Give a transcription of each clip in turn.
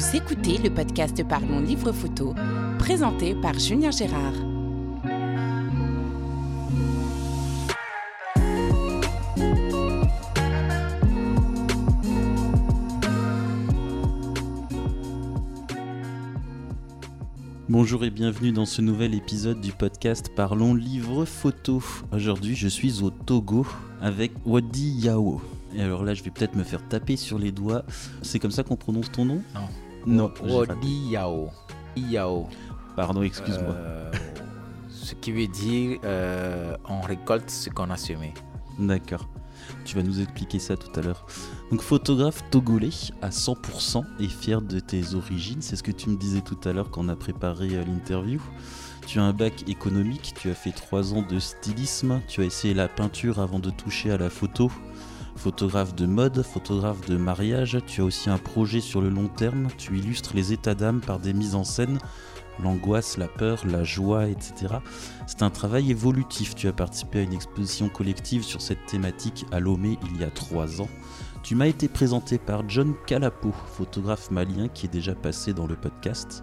Vous écoutez le podcast Parlons Livre Photo, présenté par Julien Gérard. Bonjour et bienvenue dans ce nouvel épisode du podcast Parlons Livre Photo. Aujourd'hui, je suis au Togo avec Wadi Yao. Et alors là, je vais peut-être me faire taper sur les doigts. C'est comme ça qu'on prononce ton nom? Non. Non. j'ai raté. Wodi Yao. Yao. Pardon, excuse-moi. Euh, ce qui veut dire euh, on récolte ce qu'on a semé. D'accord. Tu vas nous expliquer ça tout à l'heure. Donc photographe togolais à 100% et fier de tes origines, c'est ce que tu me disais tout à l'heure quand on a préparé euh, l'interview. Tu as un bac économique, tu as fait 3 ans de stylisme, tu as essayé la peinture avant de toucher à la photo. Photographe de mode, photographe de mariage, tu as aussi un projet sur le long terme, tu illustres les états d'âme par des mises en scène, l'angoisse, la peur, la joie, etc. C'est un travail évolutif. Tu as participé à une exposition collective sur cette thématique à Lomé il y a trois ans. Tu m'as été présenté par John Calapo, photographe malien qui est déjà passé dans le podcast.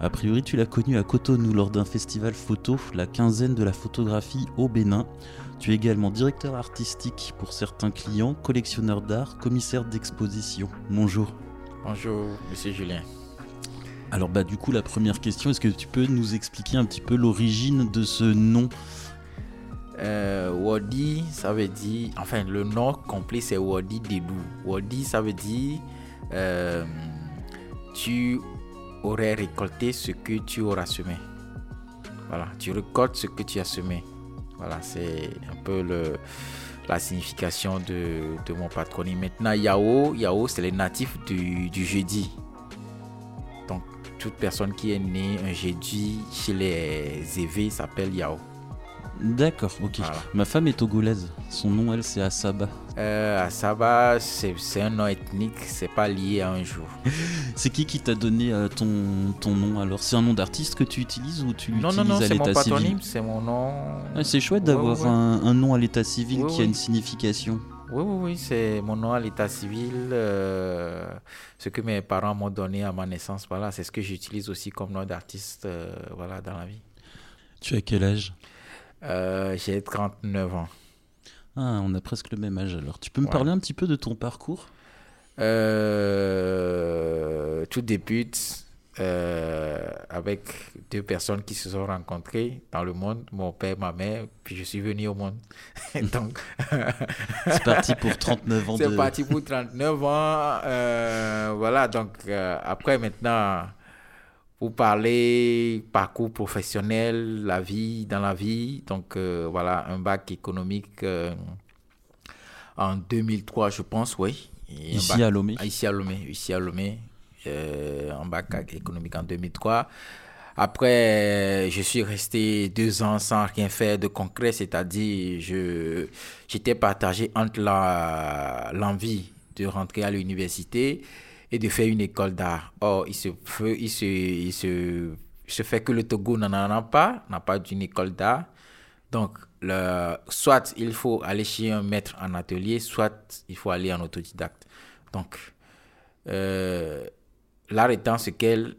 A priori, tu l'as connu à Cotonou lors d'un festival photo, la quinzaine de la photographie au Bénin. Tu es également directeur artistique pour certains clients, collectionneur d'art, commissaire d'exposition. Bonjour. Bonjour, monsieur Julien. Alors bah du coup la première question, est-ce que tu peux nous expliquer un petit peu l'origine de ce nom? Euh, Wadi, ça veut dire. Enfin, le nom complet c'est Wadi Dedou. Wadi, ça veut dire. euh, tu aurais récolté ce que tu auras semé. Voilà, tu récoltes ce que tu as semé. Voilà, c'est un peu la signification de, mon patronyme. Maintenant, Yao, Yao c'est les natifs du, du jeudi. Donc, toute personne qui est née un jeudi chez les Zévé s'appelle Yao. D'accord, ok. Voilà. Ma femme est togolaise. Son nom, elle, c'est Asaba. Euh, Asaba, c'est un nom ethnique, c'est pas lié à un jour. C'est qui qui t'a donné euh, ton, ton nom alors? C'est un nom d'artiste que tu utilises ou tu Non, l'utilises non, non, à c'est mon l'état civil? patronyme, c'est mon nom. Ouais, C'est chouette d'avoir ouais. Un, un nom à l'état civil Ouais, qui a une signification. Oui, oui, oui, c'est mon nom à l'état civil. euh, ce que mes parents m'ont donné à ma naissance, voilà, c'est ce que j'utilise aussi comme nom d'artiste euh, voilà, dans la vie. Tu as quel âge? Euh, J'ai 39 ans. Ah, on a presque le même âge alors. Tu peux me Ouais. parler un petit peu de ton parcours? Euh, tout débute euh, avec deux personnes qui se sont rencontrées dans le monde, mon père, ma mère, puis je suis venu au monde. Donc, C'est parti pour 39 ans c'est de... parti pour 39 ans. voilà, donc après maintenant, pour parler parcours professionnel, la vie dans la vie, donc euh, voilà, un bac économique euh, en 2003, je pense, oui. Et un Ici bac- à Lomé. ah, Ici à Lomé, ici à Lomé, euh, en bac économique en 2003. Après, je suis resté deux ans sans rien faire de concret, c'est-à-dire je j'étais partagé entre la l'envie de rentrer à l'université et de faire une école d'art. Or, il se fait, que le Togo n'en a pas, n'a pas d'une école d'art. Donc, soit il faut aller chez un maître en atelier, soit il faut aller en autodidacte. Donc, euh, l'art étant ce qu'elle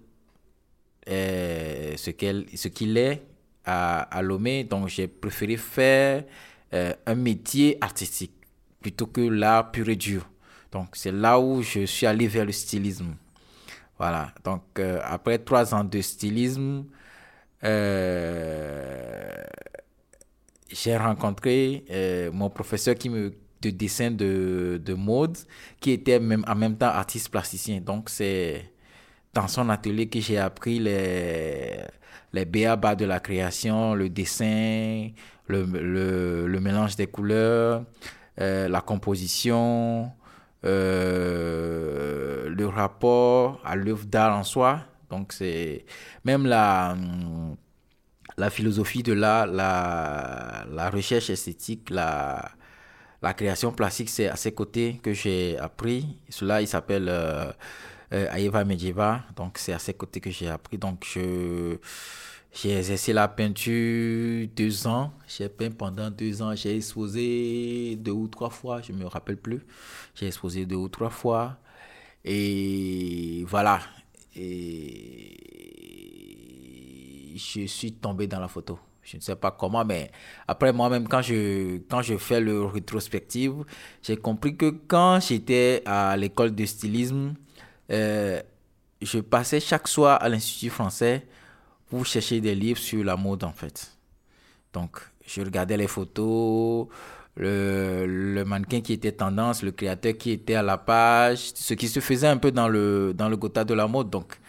euh, ce qu'elle ce qu'il est à, à Lomé, donc j'ai préféré faire euh, un métier artistique plutôt que l'art pur et dur. Donc, c'est là où je suis allé vers le stylisme. Voilà. Donc, euh, après trois ans de stylisme, euh, j'ai rencontré euh, mon professeur qui me de dessin de, de mode, qui était même en même temps artiste plasticien. Donc c'est dans son atelier que j'ai appris les les béabas de la création, le dessin, le, le, mélange des couleurs, la composition, euh, le rapport à l'œuvre d'art en soi. Donc c'est même la hum, la philosophie de l'art, la, la recherche esthétique, la, la création plastique, c'est à ses côtés que j'ai appris. Cela, il s'appelle euh, euh, Aeva Medjeva. Donc, c'est à ses côtés que j'ai appris. Donc, je, j'ai exercé la peinture deux ans. J'ai peint pendant deux ans. J'ai exposé deux ou trois fois. Je ne me rappelle plus. J'ai exposé deux ou trois fois. Et voilà. et je suis tombé dans la photo. Je ne sais pas comment, mais après moi-même, quand je, quand je fais le rétrospective, j'ai compris que quand j'étais à l'école de stylisme, euh, je passais chaque soir à l'Institut français chercher des livres sur la mode, en fait. Donc, je regardais les photos, le, mannequin qui était tendance, le créateur qui était à la page, ce qui se faisait un peu dans le, dans le Gotha de la mode. Donc,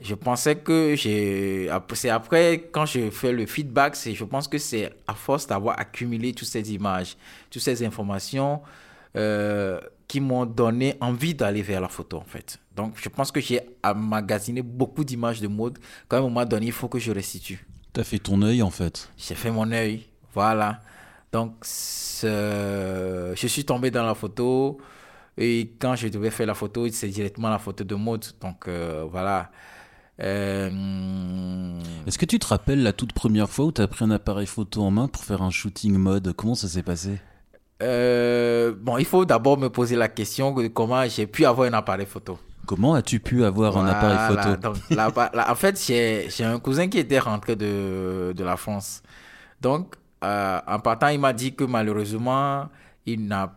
je pensais que j'ai. C'est après, quand je fais le feedback, je pense que c'est à force d'avoir accumulé toutes ces images, toutes ces informations euh, qui m'ont donné envie d'aller vers la photo, en fait. Donc, je pense que j'ai amagasiné beaucoup d'images de mode. Quand à un moment donné, il faut que je restitue. Tu as fait ton œil, en fait. J'ai fait mon œil, voilà. Donc, je suis tombé dans la photo. Et quand je devais faire la photo, c'est directement la photo de mode. Donc, euh, voilà. Euh, Est-ce que tu te rappelles la toute première fois où tu as pris un appareil photo en main pour faire un shooting mode? Comment ça s'est passé? Euh, Bon, il faut d'abord me poser la question de comment j'ai pu avoir un appareil photo. Comment as-tu pu avoir un appareil photo donc, En fait, j'ai un cousin qui était rentré de, de la France. Donc, euh, en partant, il m'a dit que malheureusement, il n'a,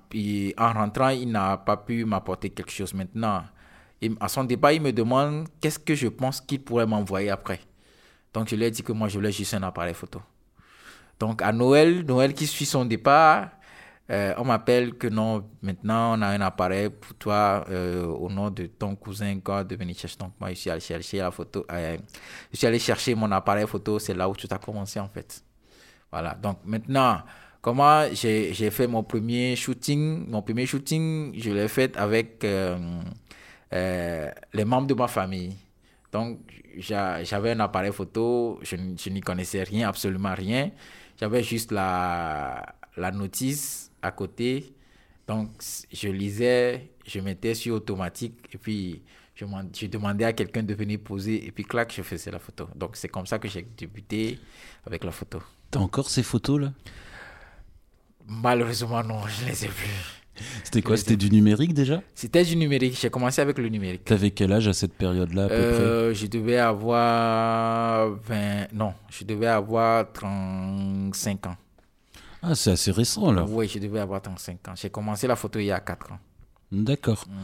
en rentrant, il n'a pas pu m'apporter quelque chose maintenant à son départ, il me demande qu'est-ce que je pense qu'il pourrait m'envoyer après? Donc, je lui ai dit que moi, je voulais juste un appareil photo. Donc, à Noël, Noël qui suit son départ, euh, on m'appelle que non, maintenant, on a un appareil pour toi euh, au nom de ton cousin quoi, de venir chercher. Donc, moi, je suis allé chercher la photo. Euh, je suis allé chercher mon appareil photo. C'est là où tout a commencé, en fait. Voilà. Donc, maintenant, comment j'ai fait mon premier shooting? Mon premier shooting, je l'ai fait avec les membres de ma famille. Donc, j'avais un appareil photo, je, je n'y connaissais rien, absolument rien. J'avais juste la notice à côté. Donc, je lisais, je mettais sur automatique et puis je, je demandais à quelqu'un de venir poser et puis clac, je faisais la photo. Donc, c'est comme ça que j'ai débuté avec la photo. T'as encore ces photos-là? Malheureusement, non, je ne les ai plus. C'était quoi? C'était du numérique déjà? C'était du numérique. J'ai commencé avec le numérique. T'avais quel âge à cette période-là à peu euh, près? Je devais avoir 20... Non, je devais avoir 35 ans. Ah, c'est assez récent alors. Oui, je devais avoir 35 ans. J'ai commencé la photo il y a 4 ans. D'accord. Hmm.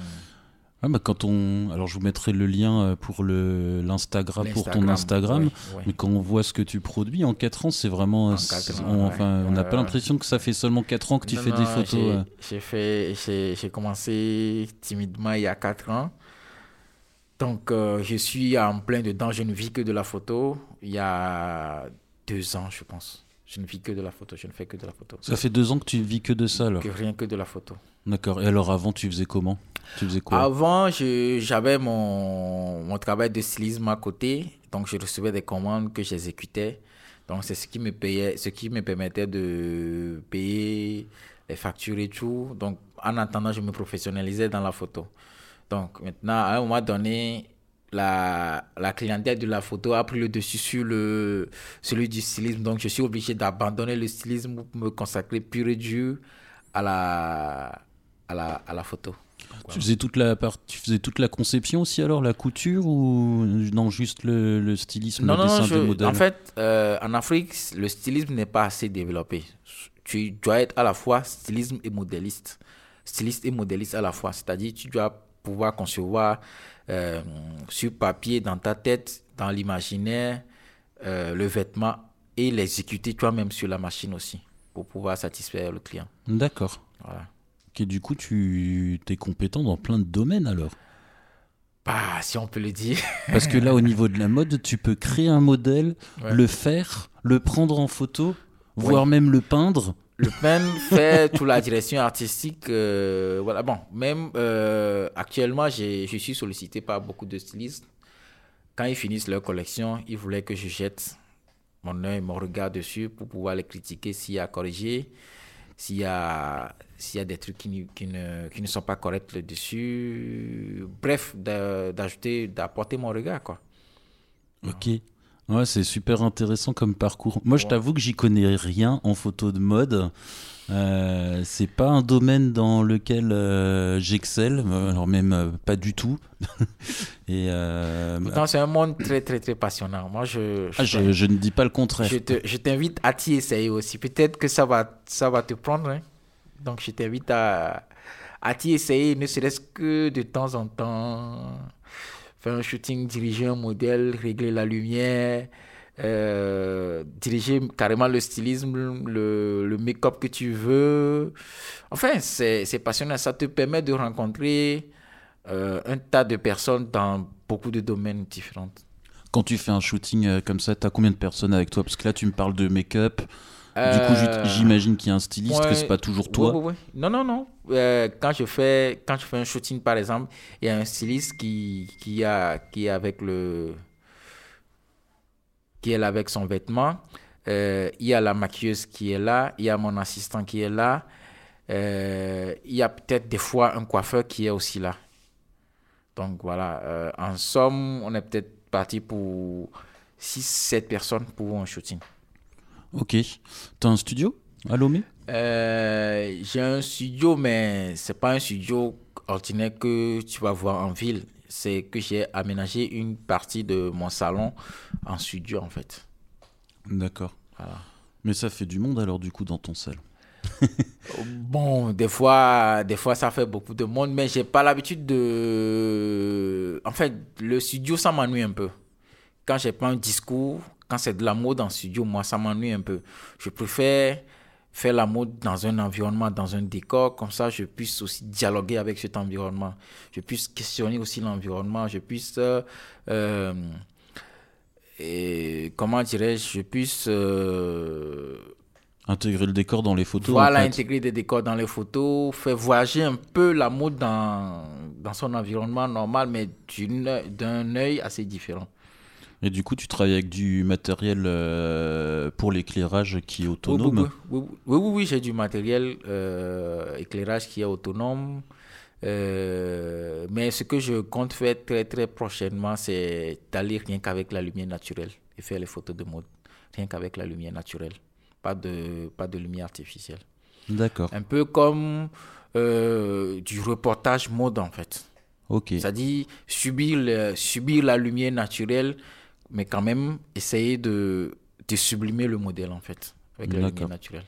Ah bah quand on, alors je vous mettrai le lien euh, pour le l'Instagram pour ton Instagram, mais quand on voit ce que tu produis en 4 ans, c'est vraiment, on, enfin, on n'a pas l'impression que ça fait seulement 4 ans que tu fais des photos. Euh. J'ai fait, j'ai commencé timidement il y a 4 ans, donc euh, je suis en plein dedans. Je ne vis que de la photo. Il y a 2 ans, je pense. Je ne vis que de la photo. Je ne fais que de la photo. Ça fait 2 ans que tu vis que de ça alors. Que rien que de la photo. D'accord. Et alors avant, tu faisais comment? Tu faisais quoi? Avant, j'avais mon, mon travail de stylisme à côté. Donc, je recevais des commandes que j'exécutais. Donc, c'est ce qui me payait, ce qui me permettait de payer les factures et tout. Donc, en attendant, je me professionnalisais dans la photo. Donc, maintenant, à un moment donné, la, la clientèle de la photo a pris le dessus sur le, celui du stylisme. Donc, je suis obligé d'abandonner le stylisme pour me consacrer pur et dur à la, à la, à la photo. Tu faisais toute la part, tu faisais toute la conception aussi alors, la couture ou non juste le, le stylisme, non, le dessin non, modèles? En fait, euh, en Afrique, le stylisme n'est pas assez développé. Tu dois être à la fois stylisme et modéliste, styliste et modéliste à la fois. C'est-à-dire, tu dois pouvoir concevoir euh, sur papier, dans ta tête, dans l'imaginaire, euh, le vêtement et l'exécuter toi-même sur la machine aussi pour pouvoir satisfaire le client. D'accord. Voilà. Et du coup, tu es compétent dans plein de domaines alors? Bah, si on peut le dire. Parce que là, au niveau de la mode, tu peux créer un modèle, le faire, le prendre en photo, voire même le peindre. Le peindre, faire toute la direction artistique. Euh, voilà, bon, même euh, actuellement, je suis sollicité par beaucoup de stylistes. Quand ils finissent leur collection, ils voulaient que je jette mon œil, mon regard dessus pour pouvoir les critiquer s'il y a à corriger, s'il y a des trucs qui, ne, qui ne sont pas corrects là-dessus. Bref, d'ajouter, d'apporter mon regard, quoi. Ok. Ouais, c'est super intéressant comme parcours. Moi, je Ouais. t'avoue que j'y connais rien en photo de mode. Euh, c'est pas un domaine dans lequel euh, j'excelle, euh, alors même euh, pas du tout. Et c'est un monde très, très, très passionnant. Moi, je, ah, je, je ne dis pas le contraire. je t'invite à t'y essayer aussi. Peut-être que ça va, ça va te prendre. hein. Donc, je t'invite à, à t'y essayer, ne serait-ce que de temps en temps. Faire un shooting, diriger un modèle, régler la lumière, euh, diriger carrément le stylisme, le, le make-up que tu veux. Enfin, c'est passionnant. Ça te permet de rencontrer euh, un tas de personnes dans beaucoup de domaines différents. Quand tu fais un shooting euh, comme ça, t'as combien de personnes avec toi? Parce que là, tu me parles de make-up. Du coup, Euh, j'imagine qu'il y a un styliste, que ouais, c'est pas toujours toi. ouais, ouais, ouais. Non, non, non. Euh, quand, je fais, quand je fais un shooting, par exemple, il y a un styliste qui, qui, a, qui est avec le qui est là avec son vêtement. Euh, il y a la maquilleuse qui est là. Il y a mon assistant qui est là. Euh, il y a peut-être des fois un coiffeur qui est aussi là. Donc voilà. En somme, on est peut-être parti pour 6-7 personnes pour un shooting. Ok. T'as un studio? À Lomé Euh, j'ai un studio, mais c'est pas un studio ordinaire que tu vas voir en ville. C'est que j'ai aménagé une partie de mon salon en studio, en fait. D'accord. Voilà. Mais ça fait du monde alors, du coup, dans ton salon. Bon, des fois, des fois, ça fait beaucoup de monde, mais j'ai pas l'habitude de. En fait, le studio, ça m'ennuie un peu. Quand j'ai pas un discours, quand c'est de la mode en studio, moi, ça m'ennuie un peu. Je préfère faire la mode dans un environnement, dans un décor, comme ça, je puisse aussi dialoguer avec cet environnement. Je puisse questionner aussi l'environnement, je puisse. euh, euh, et comment dirais-je, je puisse. euh, Intégrer le décor dans les photos. voilà, en fait. intégrer des décors dans les photos, faire voyager un peu la mode dans, dans son environnement normal, mais d'un œil assez différent. Et du coup, tu travailles avec du matériel euh, pour l'éclairage qui est autonome. oui, oui, oui, oui, oui, j'ai du matériel euh, éclairage qui est autonome. Euh, mais ce que je compte faire très très prochainement, c'est d'aller rien qu'avec la lumière naturelle et faire les photos de mode. Rien qu'avec la lumière naturelle. Pas de, pas de lumière artificielle. D'accord. Un peu comme euh, du reportage mode en fait. Ok. C'est-à-dire subir, le- subir la lumière naturelle, mais quand même essayer de, de sublimer le modèle en fait, avec la D'accord. naturelle.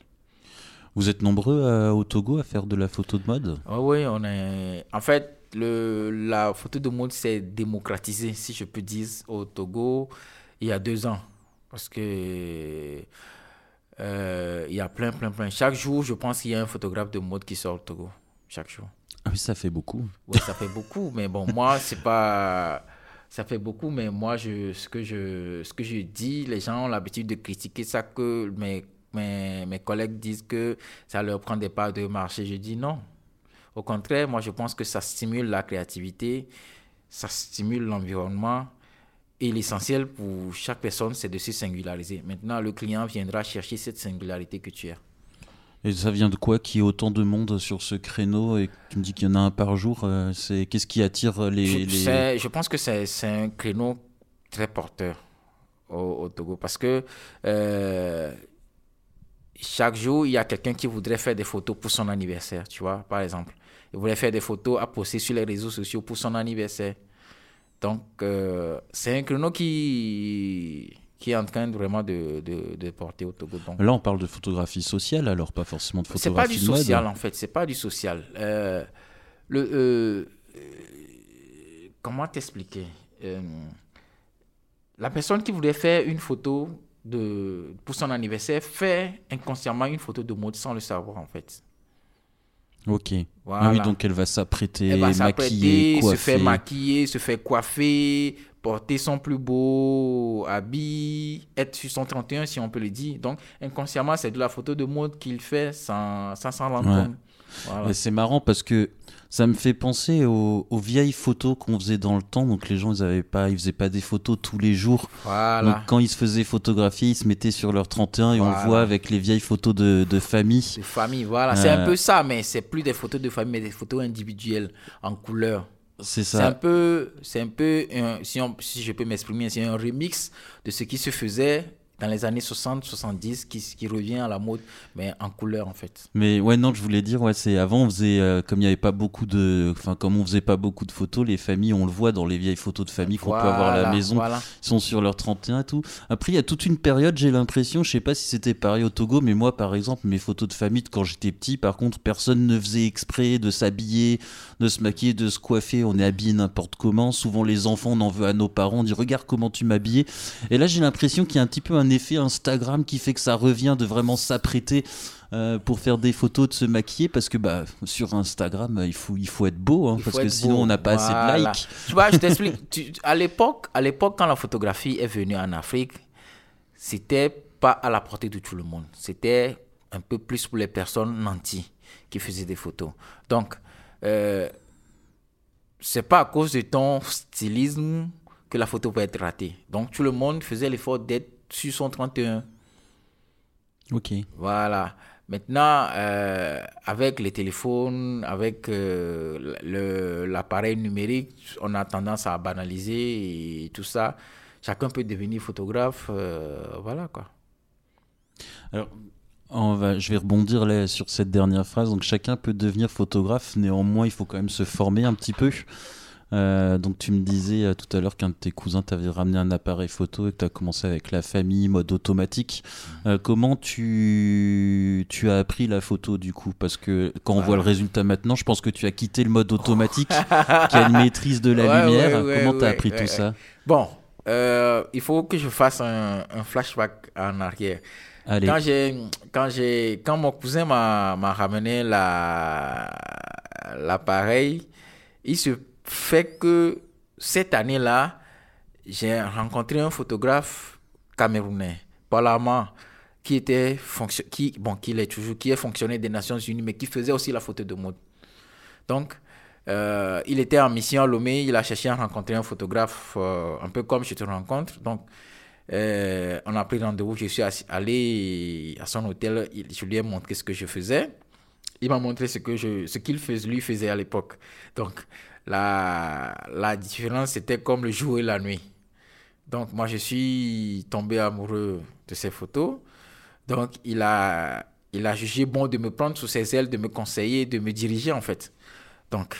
Vous êtes nombreux au Togo à faire de la photo de mode? Ah oui, on est. En fait, le, la photo de mode s'est démocratisée, si je peux dire, au Togo il y a deux ans. Parce que euh, il y a plein, plein, plein. Chaque jour, je pense qu'il y a un photographe de mode qui sort au Togo. Chaque jour. Ah oui, ça fait beaucoup. Oui, ça fait beaucoup, mais bon, moi, c'est pas. Ça fait beaucoup, mais moi, je, ce, que je, ce que je dis, les gens ont l'habitude de critiquer ça, que mes, mes, mes collègues disent que ça leur prend des parts de marché. Je dis non. Au contraire, moi, je pense que ça stimule la créativité, ça stimule l'environnement. Et l'essentiel pour chaque personne, c'est de se singulariser. Maintenant, le client viendra chercher cette singularité que tu as. Et ça vient de quoi qu'il y ait autant de monde sur ce créneau et tu me dis qu'il y en a un par jour euh, C'est Qu'est-ce qui attire les. Je, les- c'est- je pense que c'est un créneau très porteur au, au Togo parce que euh, chaque jour, il y a quelqu'un qui voudrait faire des photos pour son anniversaire, tu vois, par exemple. Il voudrait faire des photos à poster sur les réseaux sociaux pour son anniversaire. Donc, euh, c'est un créneau qui, qui est en train vraiment de, de, de porter au Togo. Donc, Là, on parle de photographie sociale, alors pas forcément de c'est pas photographie du mode. social en fait, c'est pas du social. Euh, le, euh, euh, comment t'expliquer Euh, La personne qui voulait faire une photo de, pour son anniversaire fait inconsciemment une photo de mode sans le savoir en fait. Ok. Voilà. Ah oui, donc elle va s'apprêter, maquiller, s'apprêter, se coiffer. faire maquiller, se faire coiffer, porter son plus beau habit, être sur son 31 si on peut le dire. Donc inconsciemment, c'est de la photo de mode qu'il fait sans sans s'en rendre Ouais. compte. Voilà. C'est marrant parce que ça me fait penser aux, aux vieilles photos qu'on faisait dans le temps. Donc les gens, ils avaient pas, ils faisaient pas des photos tous les jours. Voilà. Donc quand ils se faisaient photographier, ils se mettaient sur leur 31 et on le voit avec les vieilles photos de, de famille. de famille, voilà. C'est un Euh, peu ça, mais c'est plus des photos de famille, mais des photos individuelles, en couleur. C'est C'est un ça. peu, c'est un peu, un- si, on- si je peux m'exprimer, c'est un remix de ce qui se faisait dans les années 60-70 qui, qui revient à la mode, mais en couleur en fait. Mais ouais, non, je voulais dire, ouais, c'est avant, on faisait, euh, comme il n'y avait pas beaucoup de. Enfin, comme on faisait pas beaucoup de photos, les familles, on le voit dans les vieilles photos de famille qu'on peut avoir à la maison. Voilà. Ils sont sur leur 31 et tout. Après, il y a toute une période, j'ai l'impression, je sais pas si c'était pareil au Togo, mais moi, par exemple, mes photos de famille de quand j'étais petit, par contre, personne ne faisait exprès de s'habiller, de se maquiller, de se coiffer. On est habillé n'importe comment. Souvent, les enfants, on en veut à nos parents. On dit, regarde comment tu m'habillais. Et là, j'ai l'impression qu'il y a un petit peu un effet Instagram qui fait que ça revient de vraiment s'apprêter. euh, pour faire des photos de se maquiller parce que bah sur Instagram euh, il faut il faut être beau hein, parce que sinon beau. on n'a pas assez de likes Tu vois, je t'explique. À l'époque, à l'époque, quand la photographie est venue en Afrique, c'était pas à la portée de tout le monde. C'était un peu plus pour les personnes nantis qui faisaient des photos. Donc, euh, c'est pas à cause de ton stylisme que la photo peut être ratée. Donc, tout le monde faisait l'effort d'être sur son 31. ok Voilà. Maintenant, euh, avec les téléphones, avec euh, l'appareil numérique, on a tendance à banaliser et tout ça. Chacun peut devenir photographe. euh, voilà quoi. Alors, on va, je vais rebondir là sur cette dernière phrase. Donc, chacun peut devenir photographe. Néanmoins, il faut quand même se former un petit peu. Euh, donc, tu me disais euh, tout à l'heure qu'un de tes cousins t'avait ramené un appareil photo et que tu as commencé avec la famille, mode automatique. Euh, comment tu, tu as appris la photo du coup? Parce que quand on voit le résultat maintenant, je pense que tu as quitté le mode automatique qui a une maîtrise de la Ouais, lumière. ouais, ouais, comment tu as appris tout ça? Bon, il faut que je fasse un, un flashback en arrière. Allez, Quand j'ai, quand j'ai, quand mon cousin m'a, m'a ramené la, l'appareil, il se fait que cette année-là, j'ai rencontré un photographe camerounais, Palama, qui était fonction, qui, bon, qui l'est toujours, qui est fonctionnaire des Nations Unies, mais qui faisait aussi la photo de mode. Donc, euh, il était en mission à Lomé, il a cherché à rencontrer un photographe, euh, un peu comme je te rencontre. Donc, euh, on a pris rendez-vous, je suis allé à son hôtel, je lui ai montré ce que je faisais. Il m'a montré ce que je, ce qu'il lui faisait à l'époque. Donc, la, la différence, c'était comme le jour et la nuit. Donc, moi, je suis tombé amoureux de ces photos. Donc, il a, il a jugé bon de me prendre sous ses ailes, de me conseiller, de me diriger, en fait. Donc,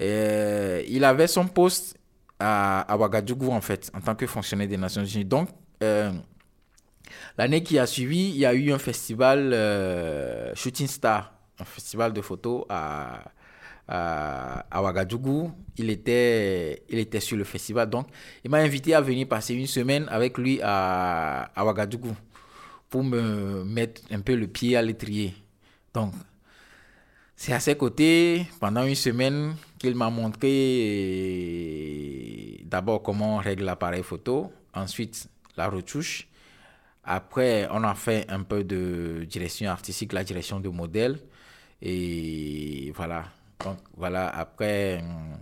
euh, il avait son poste à, à Ouagadougou, en fait, en tant que fonctionnaire des Nations Unies. Donc, euh, l'année qui a suivi, il y a eu un festival euh, Shooting Star, un festival de photos à, à, à Ouagadougou. Il était, il était sur le festival. Donc, il m'a invité à venir passer une semaine avec lui à, à Ouagadougou pour me mettre un peu le pied à l'étrier. Donc, c'est à ses côtés, pendant une semaine, qu'il m'a montré euh, d'abord comment on règle l'appareil photo, ensuite la retouche. Après, on a fait un peu de direction artistique, la direction de modèle. Et voilà. Donc, voilà, après, hum,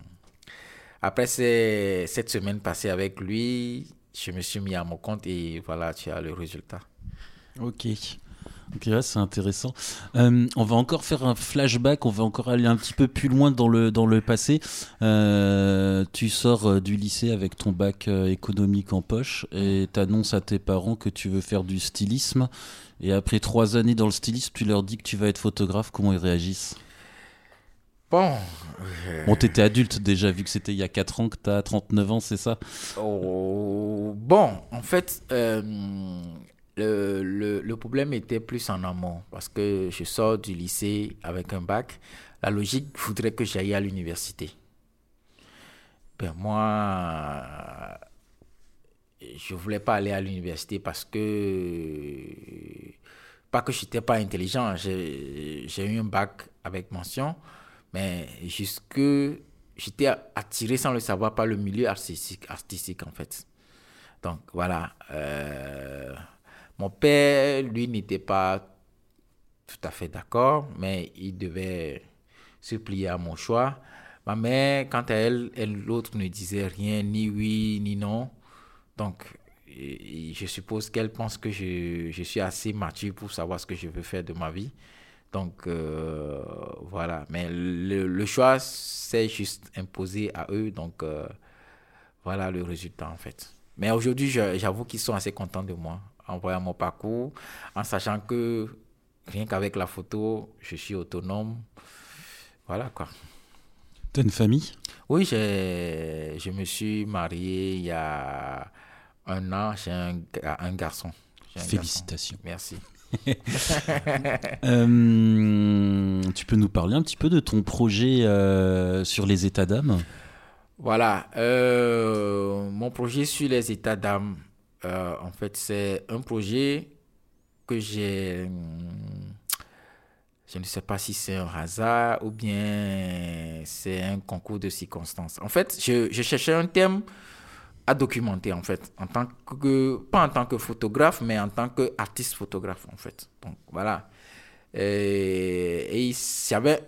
après cette semaine passée avec lui, je me suis mis à mon compte et voilà, tu as le résultat. Ok. Ok, c'est intéressant. Euh, on va encore faire un flashback, on va encore aller un petit peu plus loin dans le, dans le passé. Euh, tu sors euh, du lycée avec ton bac euh, économique en poche et t'annonces à tes parents que tu veux faire du stylisme. Et après trois années dans le stylisme, tu leur dis que tu vas être photographe, comment ils réagissent? Bon. Bon, t'étais adulte déjà, vu que c'était il y a 4 ans que t'as 39 ans, c'est ça? Oh, bon, en fait, euh, le, le, le problème était plus en amont parce que je sors du lycée avec un bac. La logique voudrait que j'aille à l'université. Ben moi, je voulais pas aller à l'université parce que, pas que je n'étais pas intelligent, j'ai eu un bac avec mention, mais jusque j'étais attiré sans le savoir par le milieu artistique, artistique en fait. Donc voilà, euh, mon père, lui, n'était pas tout à fait d'accord, mais il devait se plier à mon choix. Ma mère, quant à elle, l'autre ne disait rien, ni oui, ni non. Donc, je suppose qu'elle pense que je, je suis assez mature pour savoir ce que je veux faire de ma vie. Donc, euh, voilà. Mais le, le choix s'est juste imposé à eux. Donc, euh, voilà le résultat, en fait. Mais aujourd'hui, j'avoue qu'ils sont assez contents de moi en voyant mon parcours, en sachant que rien qu'avec la photo, je suis autonome. Voilà, quoi. T'as une famille? Oui, je me suis marié il y a un an. J'ai un, garçon. Un garçon. Félicitations. Merci. Euh, tu peux nous parler un petit peu de ton projet euh, sur les états d'âme? Voilà. euh, mon projet sur les états d'âme, en fait, c'est un projet que j'ai. Je ne sais pas si c'est un hasard ou bien c'est un concours de circonstances. En fait, je cherchais un thème à documenter, en fait, en tant que, pas en tant que photographe, mais en tant qu'artiste photographe, en fait. Donc, voilà. Et, il y avait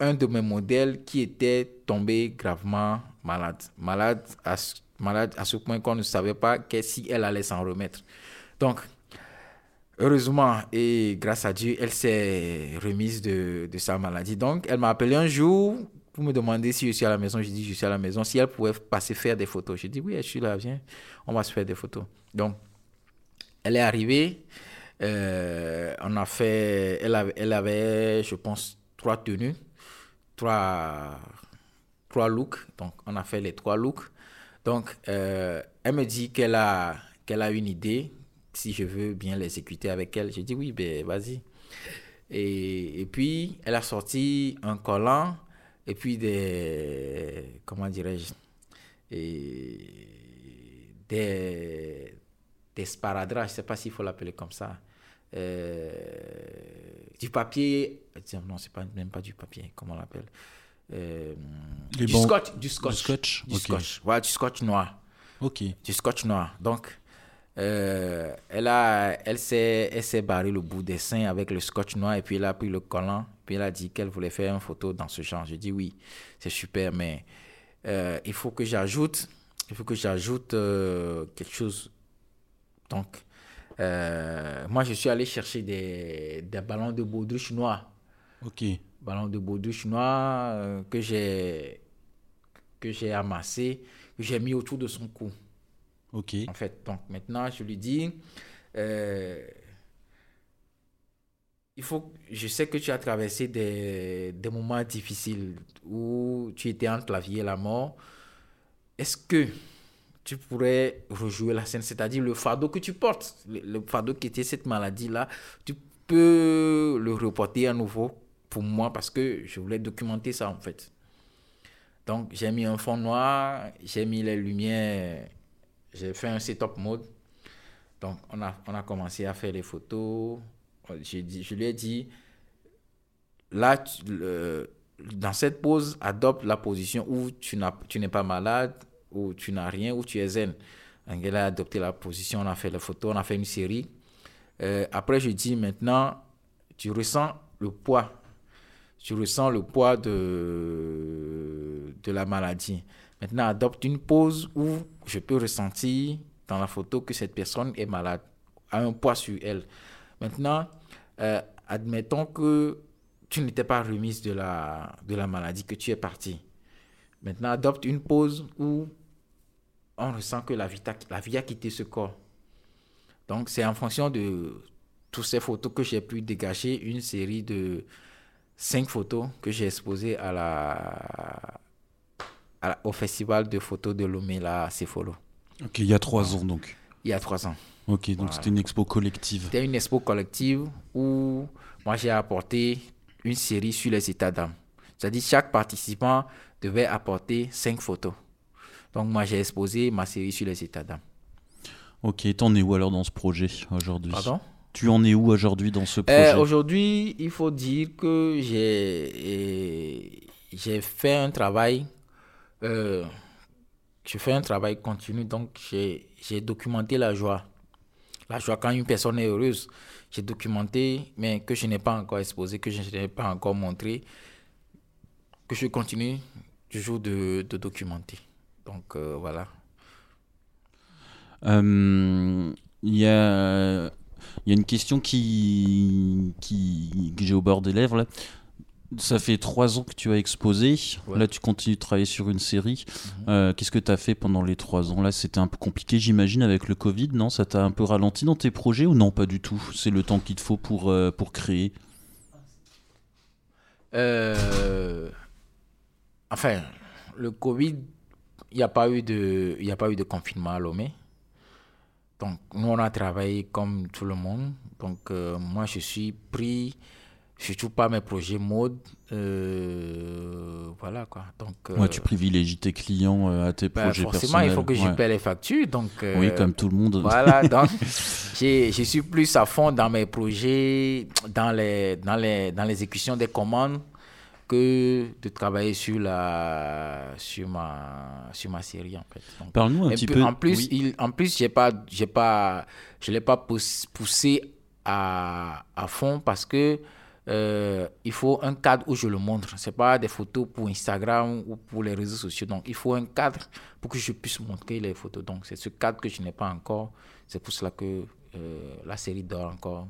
un de mes modèles qui était tombé gravement malade. Malade à, malade à ce point qu'on ne savait pas que si elle allait s'en remettre. Donc, heureusement et grâce à Dieu, elle s'est remise de, de sa maladie. Donc, elle m'a appelé un jour pour me demander si je suis à la maison. J'ai dit, je suis à la maison. Si elle pouvait passer faire des photos. J'ai dit, oui, je suis là, viens, on va se faire des photos. Donc, elle est arrivée. euh, on a fait, elle avait, je pense, trois tenues, trois, trois looks. Donc, on a fait les trois looks. Donc, euh, elle me dit qu'elle a, qu'elle a une idée, si je veux bien l'exécuter avec elle. J'ai dit oui, ben vas-y. Et puis, elle a sorti un collant et puis des, comment dirais-je, des, des sparadraps, je ne sais pas s'il faut l'appeler comme ça. Euh, du papier, non, c'est pas, même pas du papier, comment on l'appelle? Euh, du, scotch, du scotch. Du scotch Du scotch. Voilà, du scotch noir. Ok. Du scotch noir. Donc, euh, elle a, elle s'est barré le bout des seins avec le scotch noir et puis elle a pris le collant. Puis elle a dit qu'elle voulait faire une photo dans ce genre. J'ai dit oui, c'est super, mais euh, il faut que j'ajoute, il faut que j'ajoute euh, quelque chose. Donc, euh, moi, je suis allé chercher des, des ballons de baudruche noir Ok. ballon de baudruche noir que j'ai que j'ai amassé, que j'ai mis autour de son cou. Ok. En fait, donc maintenant, je lui dis, il faut, je sais que tu as traversé des, moments difficiles où tu étais entre la vie et la mort. Est-ce que tu pourrais rejouer la scène, c'est-à-dire le fardeau que tu portes, le, le fardeau qui était cette maladie-là, tu peux le reporter à nouveau pour moi parce que je voulais documenter ça en fait. Donc j'ai mis un fond noir, j'ai mis les lumières, j'ai fait un setup mode. Donc on a, on a commencé à faire les photos. Je lui ai dit, là, dans cette pose, adopte la position où tu n'es pas malade, où tu n'as rien, où tu es zen. Elle a adopté la position, on a fait les photos, on a fait une série. Euh, après, je dis maintenant, tu ressens le poids. Tu ressens le poids de, de la maladie. Maintenant, adopte une pose où je peux ressentir dans la photo que cette personne est malade, a un poids sur elle. Maintenant, euh, admettons que tu n'étais pas remise de la, de la maladie, que tu es parti. Maintenant, adopte une pose où on ressent que la vie, la a quitté ce corps. Donc, c'est en fonction de toutes ces photos que j'ai pu dégager une série de cinq photos que j'ai exposées à la, à la- au festival de photos de Lomé, à Cefolo, Ok, il y a trois ans donc. il y a trois ans. Ok, donc Voilà. c'était une expo collective. C'était une expo collective où moi j'ai apporté une série sur les états d'âme. C'est-à-dire chaque participant devait apporter cinq photos. Donc moi j'ai exposé ma série sur les états d'âme. Ok, t'en es où alors dans ce projet aujourd'hui? Pardon? Tu en es où aujourd'hui dans ce Euh, projet? Aujourd'hui, il faut dire que j'ai euh, j'ai fait un travail, euh, je fais un travail continu, donc j'ai j'ai documenté la joie. La joie quand une personne est heureuse, j'ai documenté, mais que je n'ai pas encore exposé, que je n'ai pas encore montré, que je continue toujours de, de documenter. Donc euh, voilà. Euh, Il y a y a une question qui, qui que j'ai au bord des lèvres là. Ça fait trois ans que tu as exposé. Là, tu continues de travailler sur une série. Mhm. Euh, qu'est-ce que tu as fait pendant les trois ans? Là, c'était un peu compliqué, j'imagine, avec le Covid. Non, ça t'a un peu ralenti dans tes projets ou non Pas du tout? C'est le temps qu'il te faut pour, euh, pour créer. Euh, enfin, le Covid, il n'y a pas eu de, a pas eu de confinement à Lomé. Donc, nous, on a travaillé comme tout le monde. Donc, moi, je suis pris surtout pas mes projets mode. Euh, voilà quoi. Donc, euh, tu privilégies tes clients euh, à tes ben, projets forcément, il faut que je paie les factures. Donc, oui, comme tout le monde. Voilà, donc je suis plus à fond dans mes projets, dans les, dans les, dans l'exécution des commandes que de travailler sur la sur ma sur ma série en fait. Parle-nous un petit peu. En plus, il, en plus, j'ai pas j'ai pas je l'ai pas poussé à, à fond parce que euh, il faut un cadre où je le montre. Ce n'est pas des photos pour Instagram ou pour les réseaux sociaux. Donc, il faut un cadre pour que je puisse montrer les photos. Donc, c'est ce cadre que je n'ai pas encore. C'est pour cela que euh, la série dort encore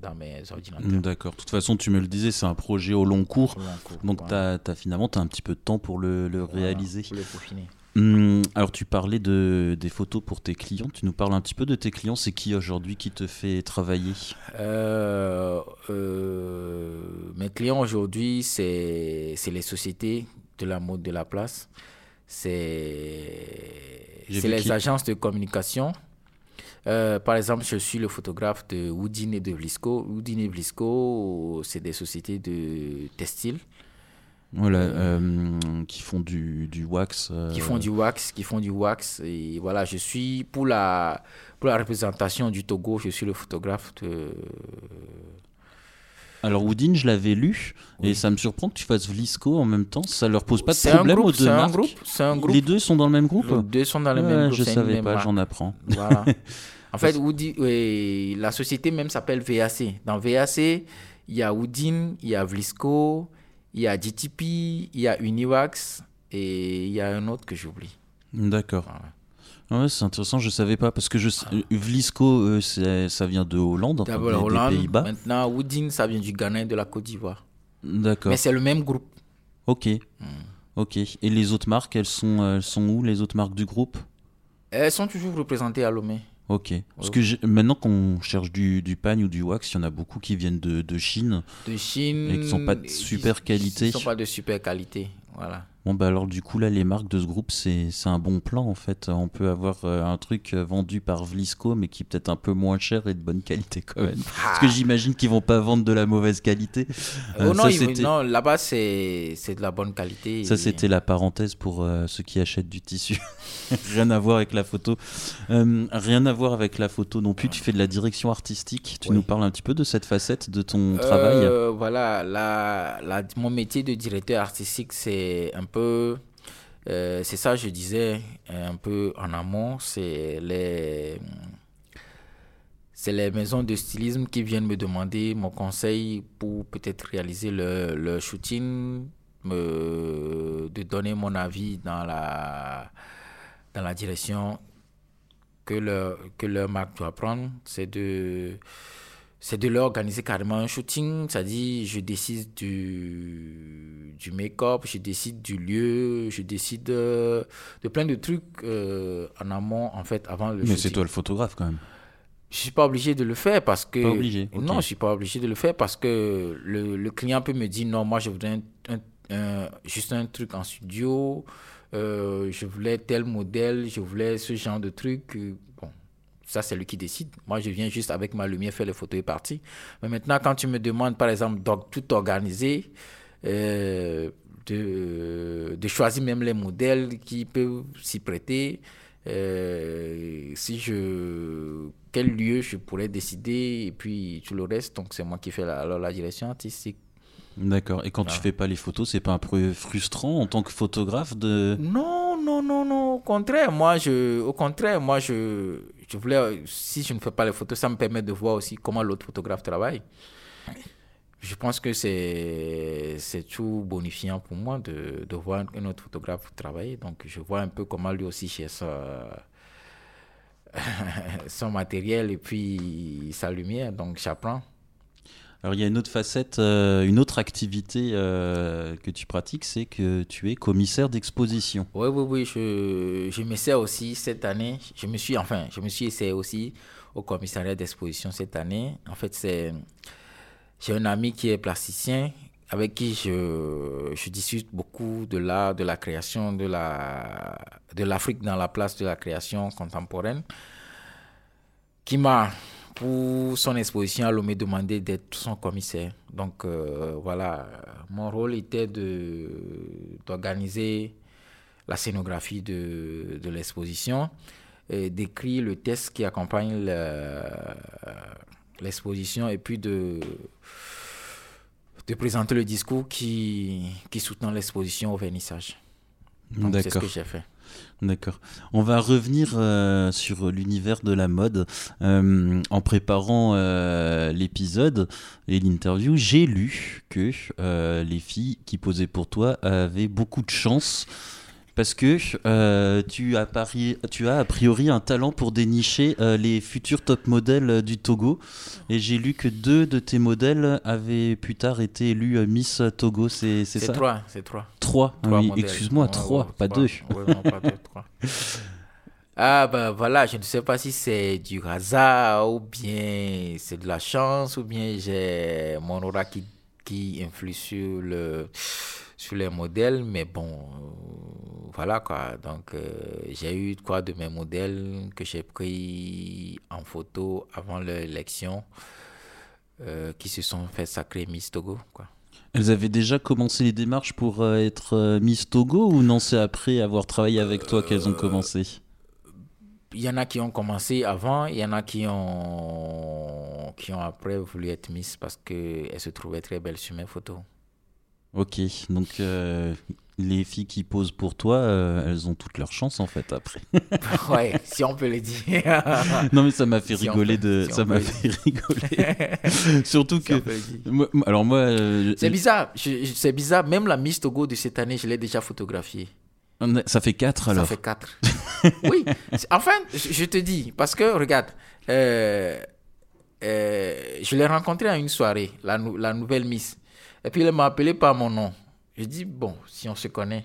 dans, mes ordinateurs. D'accord. De toute façon, tu me le disais, c'est un projet au long cours. donc, as, finalement, tu as un petit peu de temps pour le, réaliser. Pour le peaufiner. Hum, alors tu parlais de, des photos pour tes clients, tu nous parles un petit peu de tes clients, c'est qui aujourd'hui qui te fait travailler? Euh, euh, Mes clients aujourd'hui, c'est les sociétés de la mode de la place, c'est les agences de communication. Euh, par exemple, je suis le photographe de Woodin et de Vlisco. Woodin et Vlisco, c'est des sociétés de textile. Voilà, euh, qui font du, du wax. Euh. Qui font du wax, qui font du wax. Et voilà, je suis pour la, pour la représentation du Togo, je suis le photographe de. Alors Woodin, je l'avais lu et ça me surprend que tu fasses Vlisco en même temps. Ça leur pose pas de problème aux deux marques. Un groupe, Les deux sont dans le même groupe. Les deux sont dans le même groupe. Je savais pas, j'en apprends. Voilà. en fait, Woody, la société même s'appelle VAC. Dans VAC, il y a Woodin, il y a Vlisco, il y a GTP, il y a Uniwax et il y a un autre que j'oublie. D'accord. Ouais, c'est intéressant, je ne savais pas parce que je ah. Vlisco, ça vient de Hollande, enfin, des, Hollande, Pays-Bas. Maintenant, Woodin, ça vient du Ghana et de la Côte d'Ivoire. D'accord. Mais c'est le même groupe. Ok. Hmm. Ok. Et les autres marques, elles sont, elles sont où les autres marques du groupe? Elles sont toujours représentées à Lomé. Ok. Parce que maintenant qu'on cherche du, du pagne ou du wax, il y en a beaucoup qui viennent de, de Chine. De Chine. Et qui ne sont pas de super qualité. Ne sont pas de super qualité. Voilà. Bon, bah alors du coup, là, les marques de ce groupe, c'est un bon plan en fait. On peut avoir euh, un truc euh, vendu par Vlisco, mais qui est peut-être un peu moins cher et de bonne qualité quand même. Parce que ah. j'imagine qu'ils vont pas vendre de la mauvaise qualité. Euh, oh non, non là-bas, c'est de la bonne qualité. Ça, c'était la parenthèse pour ceux qui achètent du tissu. rien à voir avec la photo. rien à voir avec la photo non plus. Tu fais de la direction artistique. Tu nous parles un petit peu de cette facette de ton travail Voilà, la, la, mon métier de directeur artistique, c'est un peu, euh, c'est ça je disais un peu en amont, c'est les, c'est les maisons de stylisme qui viennent me demander mon conseil pour peut-être réaliser le, le shooting, me, de donner mon avis dans la, dans la direction que, le, que leur marque doit prendre. C'est de c'est de leur organiser carrément un shooting, c'est-à-dire je décide du, du make-up, je décide du lieu, je décide de, plein de trucs euh, en amont, en fait, avant le Mais c'est toi le photographe quand même. Je suis pas obligé de le faire parce que... Pas obligé Non, je suis pas obligé de le faire parce que le, le client peut me dire non, moi je voudrais un, juste un truc en studio, euh, je voulais tel modèle, je voulais ce genre de truc. Ça, c'est lui qui décide. Moi, je viens juste avec ma lumière faire les photos et partir. Mais maintenant, quand tu me demandes, par exemple, de tout organiser, euh, de, de, choisir même les modèles qui peuvent s'y prêter, euh, si je quel lieu je pourrais décider et puis tout le reste donc c'est moi qui fais la, la direction artistique D'accord. Et quand tu fais pas les photos, c'est pas un peu frustrant en tant que photographe de Non, non, non, non. Au contraire, moi, je, au contraire, moi, je, je voulais, si je ne fais pas les photos, ça me permet de voir aussi comment l'autre photographe travaille. Je pense que c'est, c'est tout bonifiant pour moi de, de voir un autre photographe travailler. Donc, je vois un peu comment lui aussi cherche son matériel et puis sa lumière. Donc j'apprends. Alors il y a une autre facette, euh, une autre activité euh, que tu pratiques, c'est que tu es commissaire d'exposition. Oui, oui, oui, je, je m'essaie aussi cette année. Je me suis, enfin, je me suis essayé aussi au commissariat d'exposition cette année. En fait, c'est, j'ai un ami qui est plasticien avec qui je, je discute beaucoup de l'art, de la création, de la, de l'Afrique dans la place de la création contemporaine, qui m'a pour son exposition, elle m'a demandé d'être son commissaire. Donc euh, voilà, mon rôle était de, d'organiser la scénographie de, de l'exposition, et d'écrire le texte qui accompagne l'exposition et puis de, de présenter le discours qui, qui soutient l'exposition au vernissage. C'est ce que j'ai fait. D'accord. On va revenir euh, sur l'univers de la mode. Euh, en préparant euh, l'épisode et l'interview, j'ai lu que les filles qui posaient pour toi avaient beaucoup de chance parce que euh, tu, as tu as a priori un talent pour dénicher euh, les futurs top modèles euh, du Togo. Et j'ai lu que deux de tes modèles avaient plus tard été élus Miss Togo, c'est ça C'est trois, c'est trois. Trois, oui, excuse-moi, trois, pas deux. non, pas deux, trois. Ah ben voilà, je ne sais pas si c'est du hasard ou bien c'est de la chance ou bien j'ai mon aura qui, qui influe sur le sur les modèles, mais bon, voilà quoi. Donc, euh, j'ai eu quoi de mes modèles que j'ai pris en photo avant l'élection, euh, qui se sont fait sacrer Miss Togo, quoi. Elles avaient déjà commencé les démarches pour être Miss Togo ou non c'est après avoir travaillé avec toi qu'elles ont commencé? Il y en a qui ont commencé avant, il y en a qui ont qui ont après voulu être Miss parce qu'elles se trouvaient très belles sur mes photos. Ok, donc euh, les filles qui posent pour toi, euh, elles ont toutes leurs chances en fait après. ouais, si on peut le dire. non mais ça m'a fait rigoler de, ça m'a fait rigoler. Surtout que, alors moi, euh, c'est bizarre, c'est bizarre. Même la Miss Togo de cette année, je l'ai déjà photographiée. Ça fait 4 alors. Ça fait 4 oui, enfin, je te dis parce que regarde. je l'ai rencontrée à une soirée, la, la nouvelle Miss. Et puis elle m'a appelé par mon nom. Je dis, bon, si on se connaît.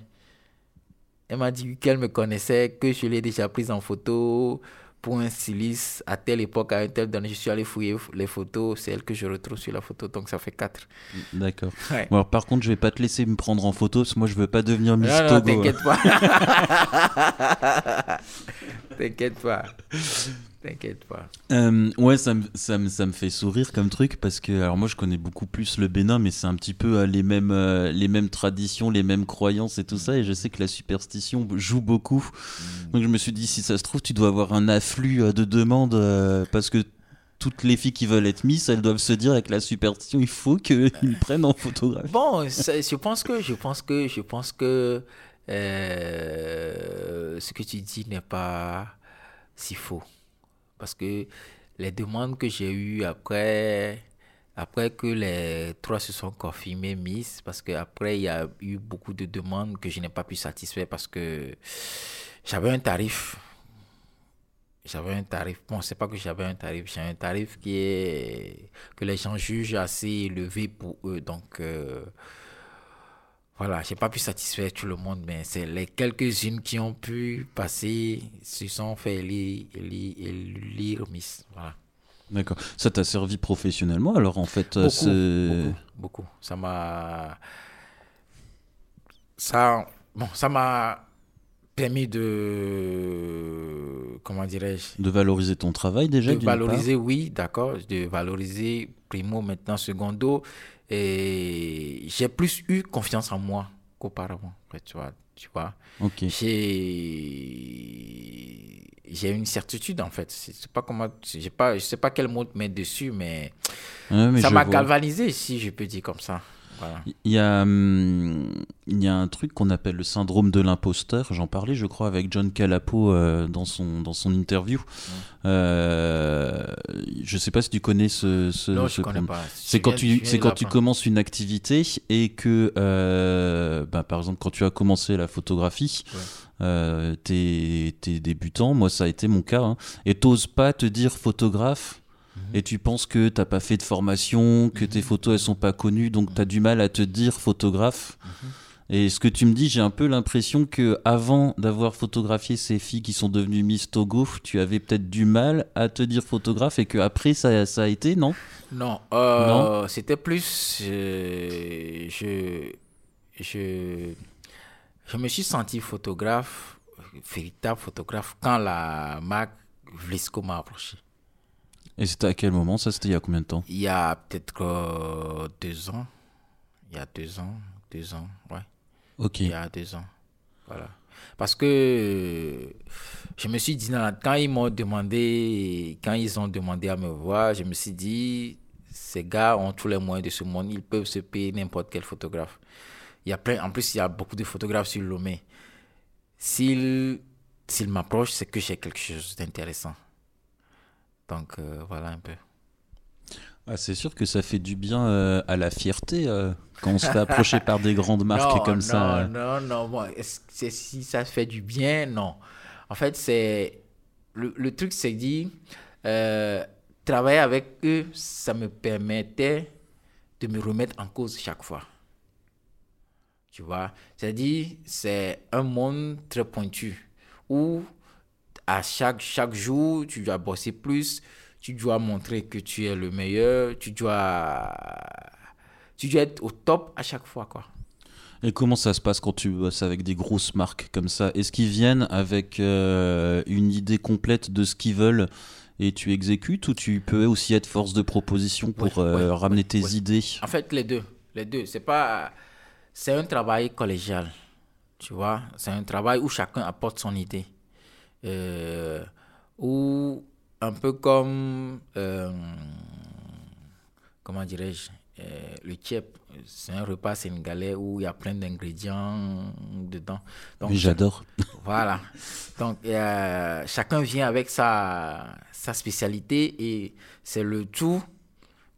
Elle m'a dit qu'elle me connaissait, que je l'ai déjà prise en photo pour un styliste à telle époque, à un tel donné. Je suis allé fouiller les photos, c'est elle que je retrouve sur la photo, donc ça fait quatre. D'accord. alors, par contre, je vais pas te laisser me prendre en photo, parce que moi je veux pas devenir Miss non, non, T'inquiète pas. t'inquiète pas. T'inquiète pas. Euh, ouais, ça me, ça, me, ça me fait sourire comme truc parce que, alors moi je connais beaucoup plus le Bénin, mais c'est un petit peu euh, les, mêmes, euh, les mêmes traditions, les mêmes croyances et tout ça. Et je sais que la superstition joue beaucoup. Mm. Donc je me suis dit, si ça se trouve, tu dois avoir un afflux de demandes parce que toutes les filles qui veulent être Miss, elles doivent se dire avec la superstition, il faut qu'ils me prennent en photographie. Bon, je pense que, je pense que, je pense que ce que tu dis n'est pas si faux. Parce que les demandes que j'ai eues après, après que les trois se sont confirmés Miss, parce qu'après, il y a eu beaucoup de demandes que je n'ai pas pu satisfaire parce que j'avais un tarif. J'avais un tarif. Bon, c'est pas que j'avais un tarif, j'ai un tarif qui est que les gens jugent assez élevé pour eux. Donc, euh, voilà, j'ai pas pu satisfaire tout le monde, mais c'est les quelques-unes qui ont pu passer, se sont fait lire, lire, Miss. Voilà. D'accord. Ça t'a servi professionnellement alors en fait Beaucoup, beaucoup, beaucoup. Ça m'a. Ça, bon, ça m'a permis de. Comment dirais-je? De valoriser ton travail déjà De valoriser, oui, d'accord. De valoriser primo, maintenant secondo j'ai plus eu confiance en moi qu'auparavant, tu vois. Tu vois. J'ai j'ai une certitude en fait. C'est pas comment, j'ai pas, je sais pas quel mot mettre dessus, mais, ça m'a galvanisé si je peux dire comme ça. Il y, a, hum, il y a un truc qu'on appelle le syndrome de l'imposteur. J'en parlais, je crois, avec John Calapo euh, dans, son, dans son interview. Euh, je sais pas si tu connais ce. ce non, je connais pas. C'est quand, tu, c'est quand tu commences une activité et que, euh, bah, par exemple, quand tu as commencé la photographie. Euh, t'es, débutant, moi ça a été mon cas, hein, et t'oses pas te dire photographe et tu penses que t'as pas fait de formation, que tes photos elles sont pas connues, donc tu as du mal à te dire photographe. Et ce que tu me dis, j'ai un peu l'impression que avant d'avoir photographié ces filles qui sont devenues Miss Togo, tu avais peut-être du mal à te dire photographe et que après ça, ça a été, non? Non, euh, c'était plus. je, je, je me suis senti photographe, véritable photographe, quand la marque Vlisco m'a approché. Et c'était à quel moment Ça, c'était il y a combien de temps? Il y a peut-être euh, deux ans. Il y a deux ans. Deux ans, ouais. Ok. Il y a deux ans. Voilà. Parce que je me suis dit, quand ils m'ont demandé, quand ils ont demandé à me voir, je me suis dit, ces gars ont tous les moyens de ce monde, ils peuvent se payer n'importe quel photographe. Il y a plein, en plus, il y a beaucoup de photographes sur Lomé. S'ils s'ils m'approchent, c'est que j'ai quelque chose d'intéressant. Donc euh, voilà un peu. Ah, c'est sûr que ça fait du bien euh, à la fierté euh, quand on se fait approcher par des grandes marques comme ça. Non, non, non. si ça fait du bien, non. En fait, c'est le, le, truc, c'est dit, travailler avec eux, ça me permettait de me remettre en cause chaque fois. Tu vois, c'est-à-dire, c'est un monde très pointu où à chaque, chaque jour, tu dois bosser plus, tu dois montrer que tu es le meilleur, tu dois, tu dois être au top à chaque fois. Quoi. Et comment ça se passe quand tu bosses avec des grosses marques comme ça? Est-ce qu'ils viennent avec euh, une idée complète de ce qu'ils veulent et tu exécutes ou tu peux aussi être force de proposition pour euh, ramener tes idées? En fait, les deux. Les deux. C'est pas... C'est un travail collégial. Tu vois? C'est un travail où chacun apporte son idée. Euh, ou un peu comme, euh, comment dirais-je, euh, le tchèp, c'est un repas sénégalais où il y a plein d'ingrédients dedans. Donc, j'adore. Voilà. Donc, chacun vient avec sa, sa spécialité et c'est le tout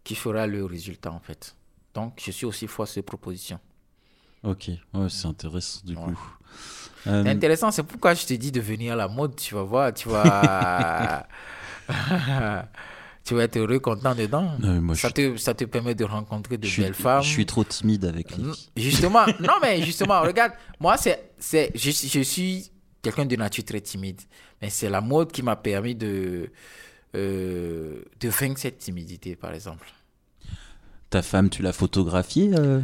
qui fera le résultat, en fait. Donc, je suis aussi force de proposition. Ok, ouais, c'est intéressant du coup. Euh, c'est intéressant, c'est pourquoi je te dis de venir à la mode, tu vas voir, tu vas... tu vas être heureux, content dedans. ça, te, ça te permet de rencontrer de belles femmes. Je suis trop timide avec lui. Justement, non mais justement, regarde, moi c'est, c'est, je, je suis quelqu'un de nature très timide, mais c'est la mode qui m'a permis de, euh, de vaincre cette timidité, par exemple. Ta femme, tu l'as photographiée euh?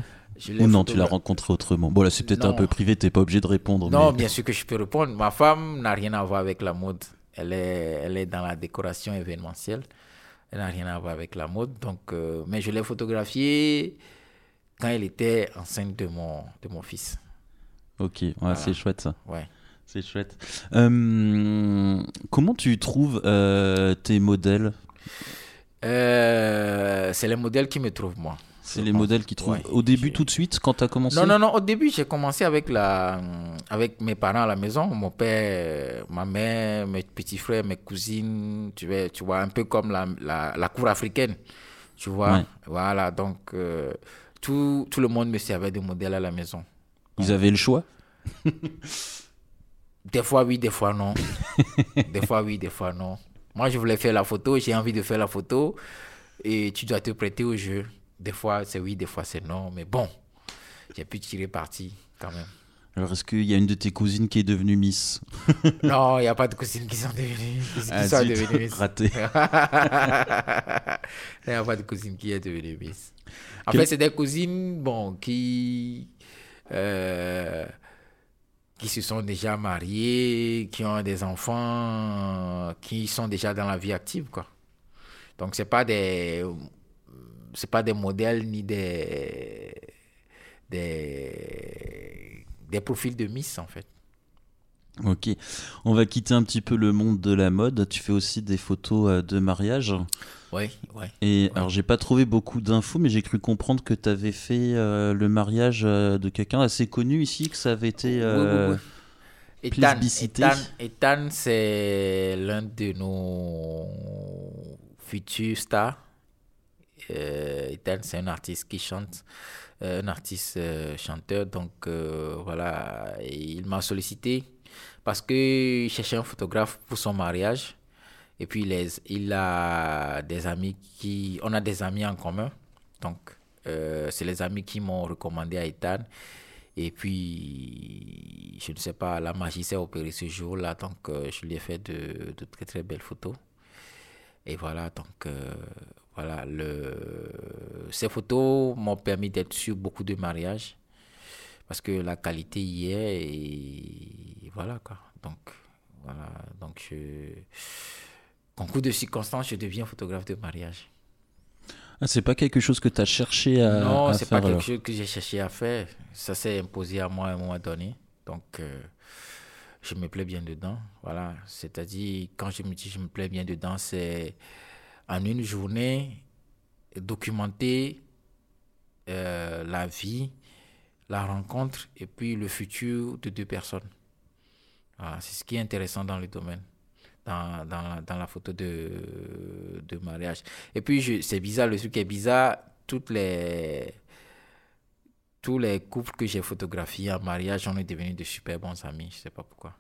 Ou non, tu l'as rencontré autrement. Bon, là, c'est peut-être un peu privé, tu n'es pas obligé de répondre. Non, bien sûr que je peux répondre. Ma femme n'a rien à voir avec la mode. Elle est, elle est dans la décoration événementielle. Elle n'a rien à voir avec la mode. Donc, euh, mais je l'ai photographiée quand elle était enceinte de mon, de mon fils. Ok, ouais, c'est chouette ça. Ouais. C'est chouette. Euh, comment tu trouves euh, tes modèles? C'est les modèles qui me trouvent moi. C'est les modèles qui trouvent. au début, tout de suite, quand tu as commencé Non, non, non. Au début, j'ai commencé avec, la, avec mes parents à la maison. Mon père, ma mère, mes petits frères, mes cousines. Tu vois, tu vois un peu comme la, la, la cour africaine. Tu vois Voilà. Donc, euh, tout, tout le monde me servait de modèle à la maison. Ils avaient le choix? Des fois, oui, des fois, non. des fois, oui, des fois, non. Moi, je voulais faire la photo. J'ai envie de faire la photo. Et tu dois te prêter au jeu. Des fois, c'est oui, des fois, c'est non. Mais bon, j'ai pu tirer parti quand même. Alors, est-ce qu'il y a une de tes cousines qui est devenue Miss? Non, il n'y a pas de cousines qui sont devenues, qui ah, sont devenues Miss. Raté. il n'y a pas de cousine qui est devenue Miss. En fait, c'est des cousines bon, qui, euh, qui se sont déjà mariées, qui ont des enfants, qui sont déjà dans la vie active. Quoi. Donc, ce pas des c'est pas des modèles ni des, des, des profils de Miss, en fait. Ok, on va quitter un petit peu le monde de la mode. Tu fais aussi des photos euh, de mariage. Oui, oui. Et alors, j'ai pas trouvé beaucoup d'infos, mais j'ai cru comprendre que tu avais fait euh, le mariage euh, de quelqu'un assez connu ici, que ça avait été. Euh, Ethan, plébiscité. Ethan, Ethan, c'est l'un de nos futurs stars. Euh, c'est un artiste qui chante, euh, un artiste euh, chanteur. Donc voilà, il m'a sollicité parce qu'il cherchait un photographe pour son mariage. Et puis il a des amis qui, on a des amis en commun. Donc c'est les amis qui m'ont recommandé à Ethan. Et puis, je ne sais pas, la magie s'est opérée ce jour-là, donc je lui ai fait de, très très belles photos. Et voilà, donc voilà, le... ces photos m'ont permis d'être sur beaucoup de mariages parce que la qualité y est et voilà quoi. Donc voilà, donc je... concours de circonstances, je deviens photographe de mariage. Ah, c'est pas quelque chose que tu as cherché à, non, à c'est pas faire, quelque chose que j'ai cherché à faire. Ça s'est imposé à moi à un moment donné. Donc, euh, je me plais bien dedans. Voilà. C'est-à-dire, quand je me dis je me plais bien dedans, c'est en une journée documenter euh, la vie, la rencontre et puis le futur de deux personnes. Voilà, c'est ce qui est intéressant dans le domaine. Dans, dans, la, dans la photo de, de mariage. Et puis, c'est bizarre, le truc est bizarre, toutes les, tous les couples que j'ai photographiés en mariage, on est devenus de super bons amis. Je sais pas pourquoi.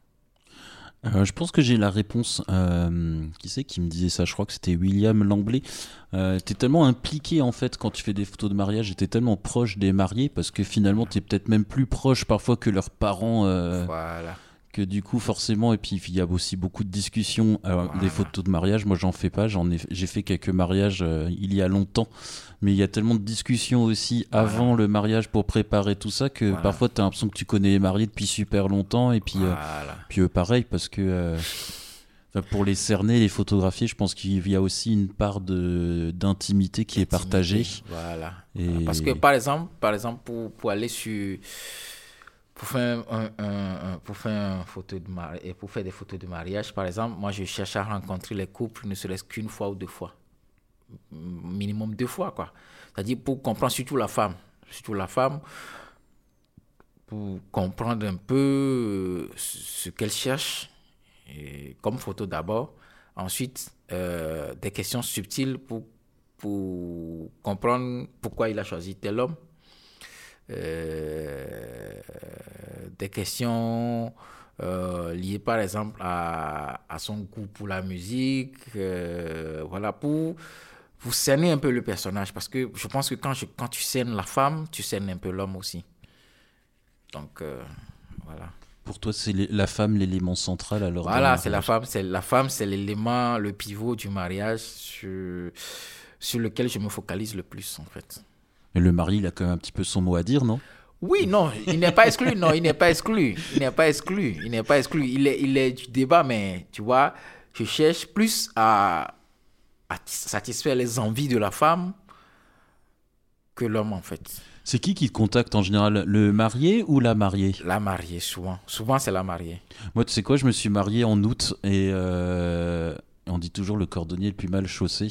Euh, je pense que j'ai la réponse. Euh, qui c'est qui me disait ça? Je crois que c'était William Langlais. Euh, t'es tellement impliqué en fait quand tu fais des photos de mariage, et t'es tellement proche des mariés parce que finalement t'es peut-être même plus proche parfois que leurs parents. Voilà. Que du coup forcément et puis il y a aussi beaucoup de discussions Alors, Voilà. des photos de mariage moi j'en fais pas j'en ai j'ai fait quelques mariages euh, il y a longtemps mais il y a tellement de discussions aussi Voilà. avant le mariage pour préparer tout ça que Voilà. parfois tu as l'impression que tu connais les mariés depuis super longtemps et puis euh, puis pareil parce que euh, pour les cerner les photographier je pense qu'il y a aussi une part de d'intimité qui est partagée Intimité, Voilà. Et- Voilà. Parce que par exemple, par exemple pour, pour aller sur pour faire un, pour faire photo de mari- et pour faire des photos de mariage par exemple, moi je cherche à rencontrer les couples ne serait-ce qu'une fois ou deux fois. Minimum deux fois quoi. C'est-à-dire pour comprendre surtout la femme, surtout la femme pour comprendre un peu ce qu'elle cherche comme photo d'abord. Ensuite, euh, des questions subtiles pour, pour comprendre pourquoi il a choisi tel homme. Euh, des questions euh, liées par exemple à, à son goût pour la musique. euh, voilà, pour, pour cerner un peu le personnage. Parce que je pense que quand, je, quand tu cernes la femme, tu cernes un peu l'homme aussi. Donc, euh, voilà. pour toi c'est la femme l'élément central alors Voilà, c'est la femme, c'est la femme, c'est l'élément, le pivot du mariage sur, sur lequel je me focalise le plus en fait. Mais le mari il a quand même un petit peu son mot à dire non? Oui, non, il n'est pas exclu, non, il n'est pas exclu, il n'est pas exclu, il n'est pas exclu, il est, il est du débat, mais tu vois, je cherche plus à, à satisfaire les envies de la femme que l'homme en fait. C'est qui qui te contacte en général? Le marié ou la mariée? La mariée souvent, souvent c'est la mariée. Moi, tu sais quoi, je me suis marié en août et euh, on dit toujours le cordonnier le plus mal chaussé.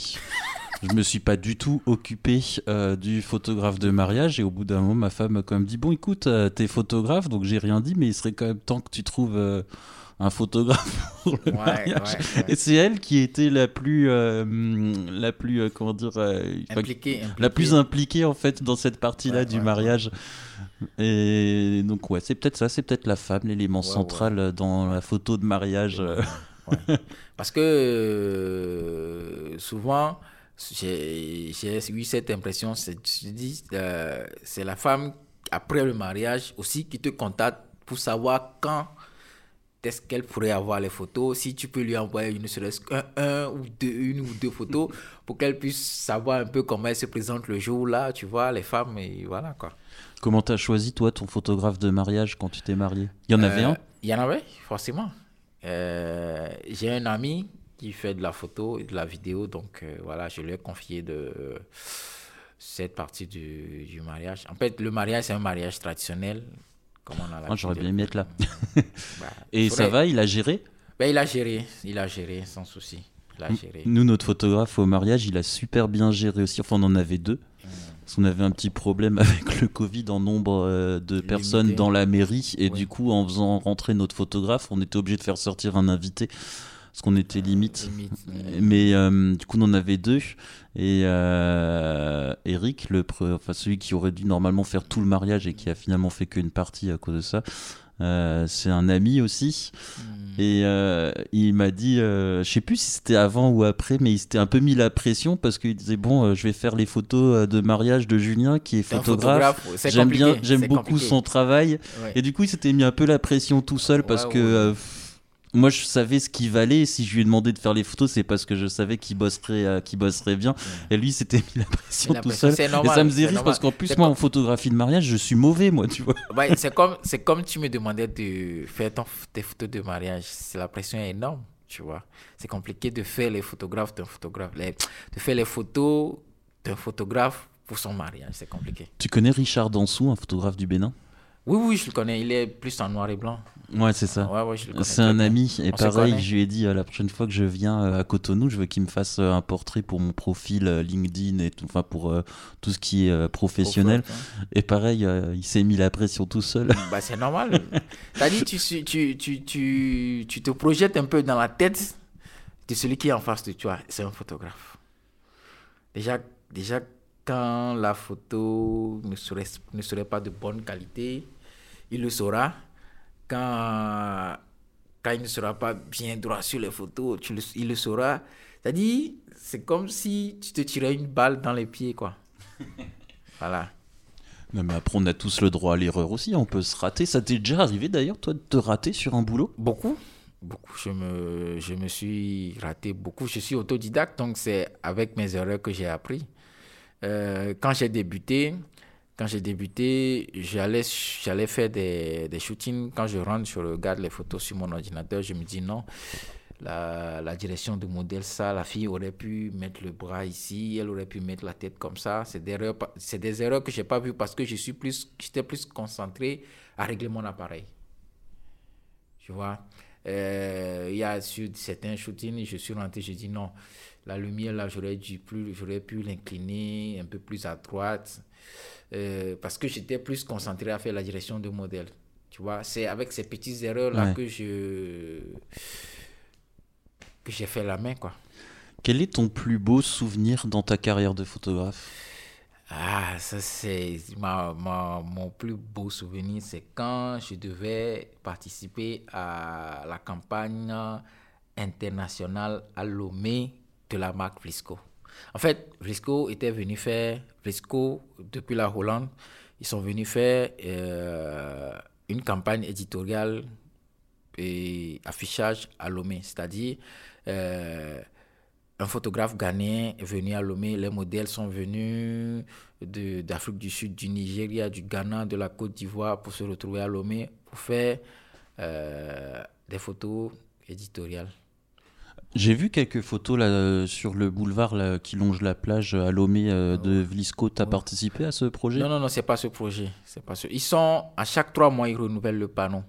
Je me suis pas du tout occupé euh, du photographe de mariage et au bout d'un moment, ma femme m'a quand même dit Bon, écoute, euh, t'es photographe, donc j'ai rien dit, mais il serait quand même temps que tu trouves euh, un photographe pour le Ouais, mariage. ouais, ouais. Et c'est elle qui était la plus, euh, la plus, comment dire, euh, enfin, Impliqué, la plus impliquée en fait dans cette partie-là Ouais, du mariage. Et donc ouais, c'est peut-être ça, c'est peut-être la femme, l'élément central dans la photo de mariage. Parce que souvent, j'ai eu cette impression, c'est euh, c'est la femme, après le mariage aussi, qui te contacte pour savoir quand est-ce qu'elle pourrait avoir les photos, si tu peux lui envoyer une serait-ce un ou deux, une ou deux photos pour qu'elle puisse savoir un peu comment elle se présente le jour-là, tu vois, les femmes, et voilà quoi. Comment t'as choisi toi ton photographe de mariage quand tu t'es marié Il y en avait Euh, un? Il y en avait, forcément. Euh, J'ai un ami qui fait de la photo et de la vidéo, donc euh, voilà, je lui ai confié de cette partie du, du mariage. En fait, le mariage, c'est un mariage traditionnel comme on a Ah, J'aurais bien aimé être là. Bah, Et faudrait- ça va, il a géré? Ben, il a géré, il a géré sans souci. Il a géré. Nous, notre photographe au mariage, il a super bien géré aussi. Enfin, on en avait deux. Mm. Parce qu'on avait un petit problème avec le Covid en nombre euh, de personnes dans la mairie. Et Ouais. du coup, en faisant rentrer notre photographe, on était obligé de faire sortir un invité. Parce qu'on était limite. Limite. Mais euh, du coup, on en avait deux. Et euh, Eric, le pre- enfin, celui qui aurait dû normalement faire tout le mariage et qui a finalement fait qu'une partie à cause de ça, euh, c'est un ami aussi. Mm. Et euh, il m'a dit, euh, je sais plus si c'était avant ou après, mais il s'était un peu mis la pression parce qu'il disait bon, je vais faire les photos de mariage de Julien qui est photographe. J'aime bien, j'aime beaucoup compliqué. son travail. Ouais. Et du coup, il s'était mis un peu la pression tout seul parce Ouais, que ouais. Moi, je savais ce qu'il valait. Si je lui ai demandé de faire les photos, c'est parce que je savais qu'il bosserait, euh, qu'il bosserait bien. Et lui, il s'était mis la pression tout seul. c'est et normal, ça me faisait rire normal. parce qu'en plus, moi, comme- en photographie de mariage, je suis mauvais, moi, tu vois. Ouais, c'est comme, c'est comme tu me demandais de faire ton- tes photos de mariage. C'est la pression est énorme, tu vois. C'est compliqué de faire les photographes d'un photographe, les- de faire les photos d'un photographe pour son mariage. C'est compliqué. Tu connais Richard Dansou, un photographe du Bénin? Oui, oui, je le connais. Il est plus en noir et blanc. Ouais, c'est ça. Ouais, ouais, C'est un ami et On pareil, je lui ai dit euh, la prochaine fois que je viens euh, à Cotonou, je veux qu'il me fasse euh, un portrait pour mon profil euh, LinkedIn et tout, enfin pour tout ce qui est professionnel. Fort, hein. Et pareil, il s'est mis la pression tout seul. Bah, c'est normal. T'as dit, tu, tu, tu, tu te projettes un peu dans la tête de celui qui est en face de toi. C'est un photographe. Déjà, déjà quand la photo ne serait, ne serait pas de bonne qualité, il le saura. Quand, quand il ne sera pas bien droit sur les photos, tu le- il le saura. C'est-à-dire, c'est comme si tu te tirais une balle dans les pieds, quoi. Voilà. non mais après on a tous le droit à l'erreur aussi, on peut se rater. Ça t'est déjà arrivé d'ailleurs toi de te rater sur un boulot? Beaucoup, beaucoup. Je me, je me suis raté beaucoup. Je suis autodidacte, donc c'est avec mes erreurs que j'ai appris. Euh, quand j'ai débuté, quand j'ai débuté, j'allais, j'allais faire des, des shootings. Quand je rentre, je regarde les photos sur mon ordinateur, je me dis non. La, la direction du modèle, ça, la fille aurait pu mettre le bras ici, elle aurait pu mettre la tête comme ça. C'est des erreurs, c'est des erreurs que j'ai pas vues parce que je suis plus, j'étais plus concentré à régler mon appareil. Tu vois, Euh, il y a sur certains shootings, je suis rentré, je dis non, la lumière là, j'aurais dû plus, j'aurais pu l'incliner un peu plus à droite, euh, parce que j'étais plus concentré à faire la direction de modèle. Tu vois, c'est avec ces petites erreurs là Ouais. que je que j'ai fait la main quoi. Quel est ton plus beau souvenir dans ta carrière de photographe? Ah, ça c'est ma, ma- mon plus beau souvenir, c'est quand je devais participer à la campagne internationale à Lomé la marque Vlisco. En fait, Vlisco était venu faire, Vlisco, depuis la Hollande, ils sont venus faire euh, une campagne éditoriale et affichage à Lomé, c'est-à-dire euh, un photographe ghanéen est venu à Lomé, les modèles sont venus d'Afrique du Sud, du Nigeria, du Ghana, de la Côte d'Ivoire pour se retrouver à Lomé pour faire euh, des photos éditoriales. J'ai vu quelques photos là euh, sur le boulevard là, qui longe la plage à Lomé euh, de Vlisco. T'as Ouais. participé à ce projet? Non, non, non, c'est pas ce projet. C'est pas ce... Ils sont, à chaque trois mois, ils renouvellent le panneau.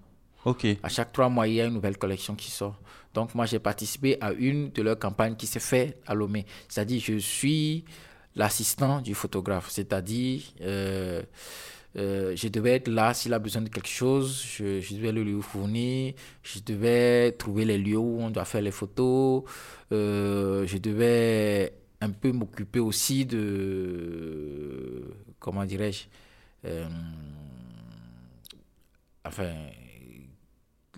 Ok. À chaque trois mois, il y a une nouvelle collection qui sort. Donc, moi, j'ai participé à une de leurs campagnes qui s'est faite à Lomé. C'est-à-dire, je suis l'assistant du photographe. C'est-à-dire, euh, euh, je devais être là s'il a besoin de quelque chose. Je, devais le lui fournir. Je devais trouver les lieux où on doit faire les photos. Euh, je devais un peu m'occuper aussi de. Comment dirais-je euh, Enfin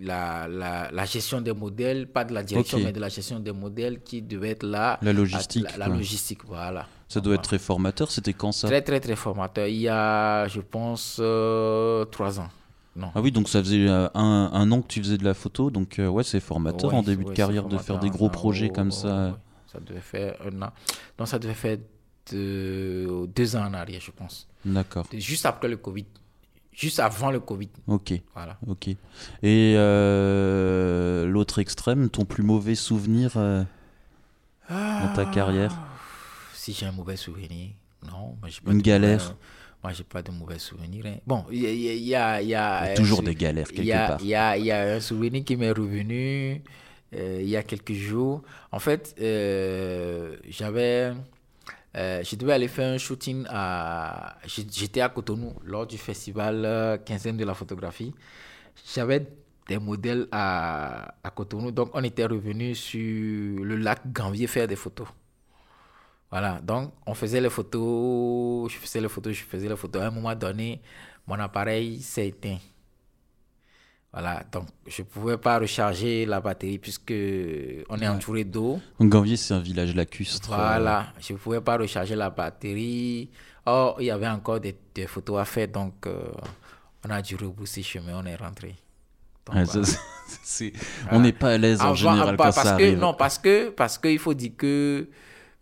la, la, la gestion des modèles, pas de la direction, mais de la gestion des modèles qui devait être là. La logistique. La, logistique, voilà. Ça doit être très formateur. C'était quand ça Très, très, très formateur. Il y a, je pense, euh, trois ans. Non. Ah oui, donc ça faisait euh, un, un an que tu faisais de la photo, donc euh, ouais, c'est formateur Ouais, en début ouais, de carrière de faire des gros projets comme ça. ouais. Ça devait faire un an. Non, ça devait faire deux, deux ans en arrière, je pense. D'accord. Juste après le Covid. Juste avant le Covid. Ok. Voilà. Ok. Et euh, l'autre extrême, ton plus mauvais souvenir euh, dans ta carrière Si j'ai un mauvais souvenir, non. Moi, j'ai pas Une galère. mauvais- Moi, j'ai pas de mauvais souvenirs. hein. Bon, il y a, il y y y a, euh, toujours des galères quelque y a, part. Il y a, il y a un souvenir qui m'est revenu euh, il y a quelques jours. En fait, euh, j'avais, euh, je devais aller faire un shooting à, j'étais à Cotonou lors du festival euh, quinzaine de la photographie. J'avais des modèles à, à Cotonou, donc on était revenu sur le lac Gambier faire des photos. Voilà, donc on faisait les photos, je faisais les photos, je faisais les photos. À un moment donné, mon appareil s'est éteint. Voilà, donc je ne pouvais pas recharger la batterie puisque on est entouré d'eau. Ganvier, c'est un village lacustre. Voilà, je ne pouvais pas recharger la batterie. Or, il y avait encore des, des photos à faire, donc euh, on a dû rebrousser chemin, on est rentré. Ouais, voilà. On n'est pas à l'aise en Avant- général pas- quand parce ça que. Non, parce que parce qu'il faut dire que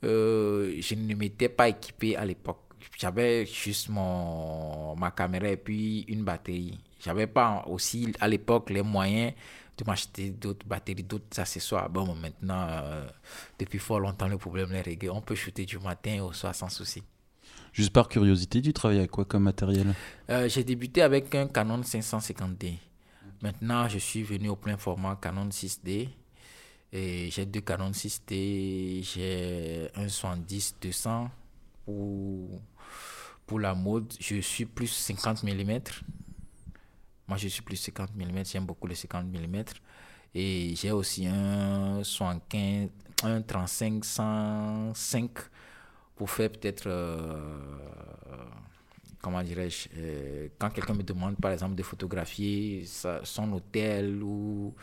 euh, je ne m'étais pas équipé à l'époque. J'avais juste mon, ma caméra et puis une batterie. J'avais pas aussi à l'époque les moyens de m'acheter d'autres batteries, d'autres accessoires. Bon, maintenant, euh, depuis fort longtemps, le problème est réglé. On peut shooter du matin au soir sans souci. Juste par curiosité, tu travailles avec quoi comme matériel? Euh, j'ai débuté avec un Canon 550D. Maintenant, je suis venu au plein format Canon 6D. Et j'ai deux Canon 6D. J'ai un 70-200 pour, pour la mode. Je suis plus 50 mm. Moi, je suis plus 50 mm. J'aime beaucoup les 50 mm. Et j'ai aussi un 75, un 35 105 pour faire peut-être, euh, comment dirais-je, euh, quand quelqu'un me demande par exemple de photographier sa- son hôtel ou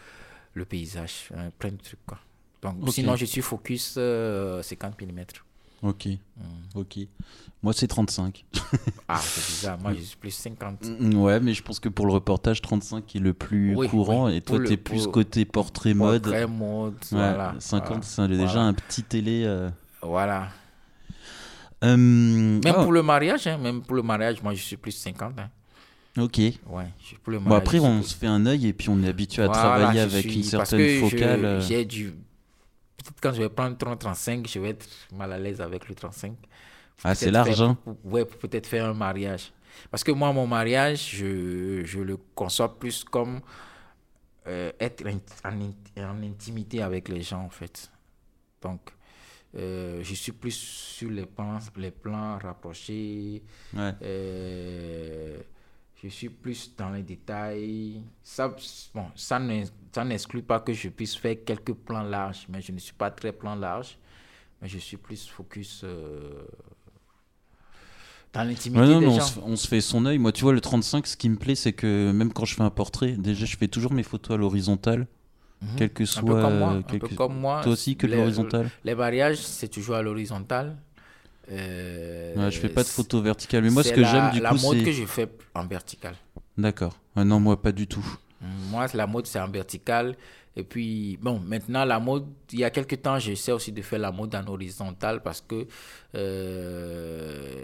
le paysage, hein, plein de trucs quoi. Donc sinon je suis focus euh, 50 mm. Ok, Hmm. ok. Moi, c'est 35. Ah c'est bizarre, moi je suis plus 50. Mm, Ouais, mais je pense que pour le reportage, 35 est le plus Oui, courant. oui. Et toi, t'es plus côté portrait mode. Très mode, Ouais, voilà. 50, voilà, c'est déjà voilà. un petit télé. euh. Voilà. Euh, Même ah, pour le mariage, hein, même pour le mariage, moi je suis plus 50. hein. Ok. Ouais, je suis pour le Bon, mariage, après, je suis on plus- se fait un œil et puis on est habitué à travailler avec suis- une parce certaine que focale. euh. J'ai du. Peut-être quand je vais prendre 30, 35, je vais être mal à l'aise avec le 35. Ah, c'est Peut-être large, faire- pour- Ouais, pour peut-être faire un mariage. Parce que moi, mon mariage, je, je le conçois plus comme euh, être en, in- en intimité avec les gens, en fait. Donc, euh, je suis plus sur les plans, les plans rapprochés. Ouais. Euh, je suis plus dans les détails. Ça, bon, ça ne- ça n'exclut pas que je puisse faire quelques plans larges, mais je ne suis pas très plan large. Mais je suis plus focus euh, dans l'intimité Ouais, on se, on se fait son œil. Moi, tu vois, le 35, ce qui me plaît, c'est que même quand je fais un portrait, déjà, je fais toujours mes photos à l'horizontale. Mhm. Quel que Un soit. peu comme moi. un quel peu que- comme moi. Toi aussi, que de les- l'horizontale Les mariages, c'est toujours à l'horizontale. Euh, Ouais, je fais pas de photos verticales. Mais moi, ce c'est que la- j'aime, du La coup, mode que c'est. je fais en vertical. D'accord. Ah non, moi, pas du tout. Moi, la mode, c'est en vertical. Et puis, bon, maintenant, la mode, il y a quelques temps, j'essaie aussi de faire la mode en horizontal parce que. euh,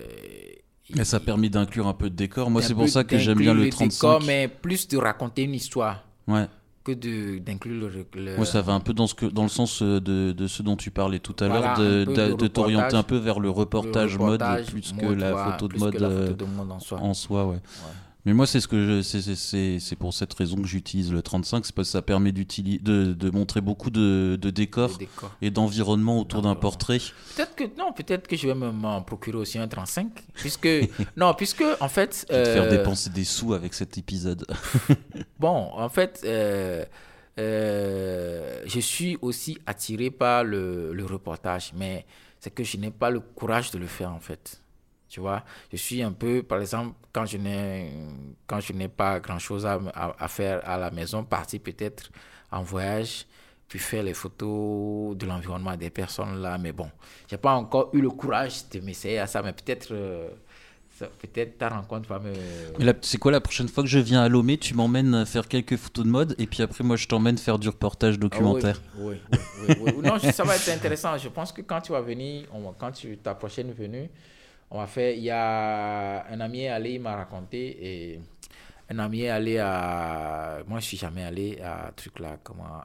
Et ça a permis d'inclure un peu de décor. Moi, c'est pour ça que j'aime bien le décor, 35. mais plus de raconter une histoire Ouais. Que d'inclure le, ça va un peu dans, ce que, dans le sens euh, de, de ce dont tu parlais tout à Voilà, l'heure, de, t'orienter un peu vers le le reportage, reportage mode plus que mode, la photo de plus que mode la euh, photo de mode en soi. en soi. Ouais. Mais moi, c'est ce que je, c'est, pour cette raison que j'utilise le 35, c'est parce que ça permet de, de montrer beaucoup de, de décors et d'environnement autour d'un D'environnement. portrait. Peut-être que non, peut-être que je vais me- m'en procurer aussi un 35 puisque non, puisque en fait Et te faire euh, dépenser des sous avec cet épisode. Bon, en fait, euh, euh, je suis aussi attiré par le, le reportage, mais c'est que je n'ai pas le courage de le faire, en fait. Tu vois, je suis un peu, par exemple, quand je n'ai, quand je n'ai pas grand-chose à, à, à faire à la maison, partir peut-être en voyage, puis faire les photos de l'environnement des personnes là. Mais bon, j'ai pas encore eu le courage de m'essayer à ça, mais peut-être, euh, peut-être ta rencontre va me... Mais c'est quoi la prochaine fois que je viens à Lomé, tu m'emmènes faire quelques photos de mode et puis après, moi, je t'emmène faire du reportage documentaire. Ah oui, oui, oui, oui, oui. Non, ça va être intéressant. Je pense que quand tu vas venir, on quand tu, ta prochaine venue, on va faire. Il y a un ami est allé, il m'a raconté, et un ami est allé à. Moi, je suis jamais allé à un truc là, comment.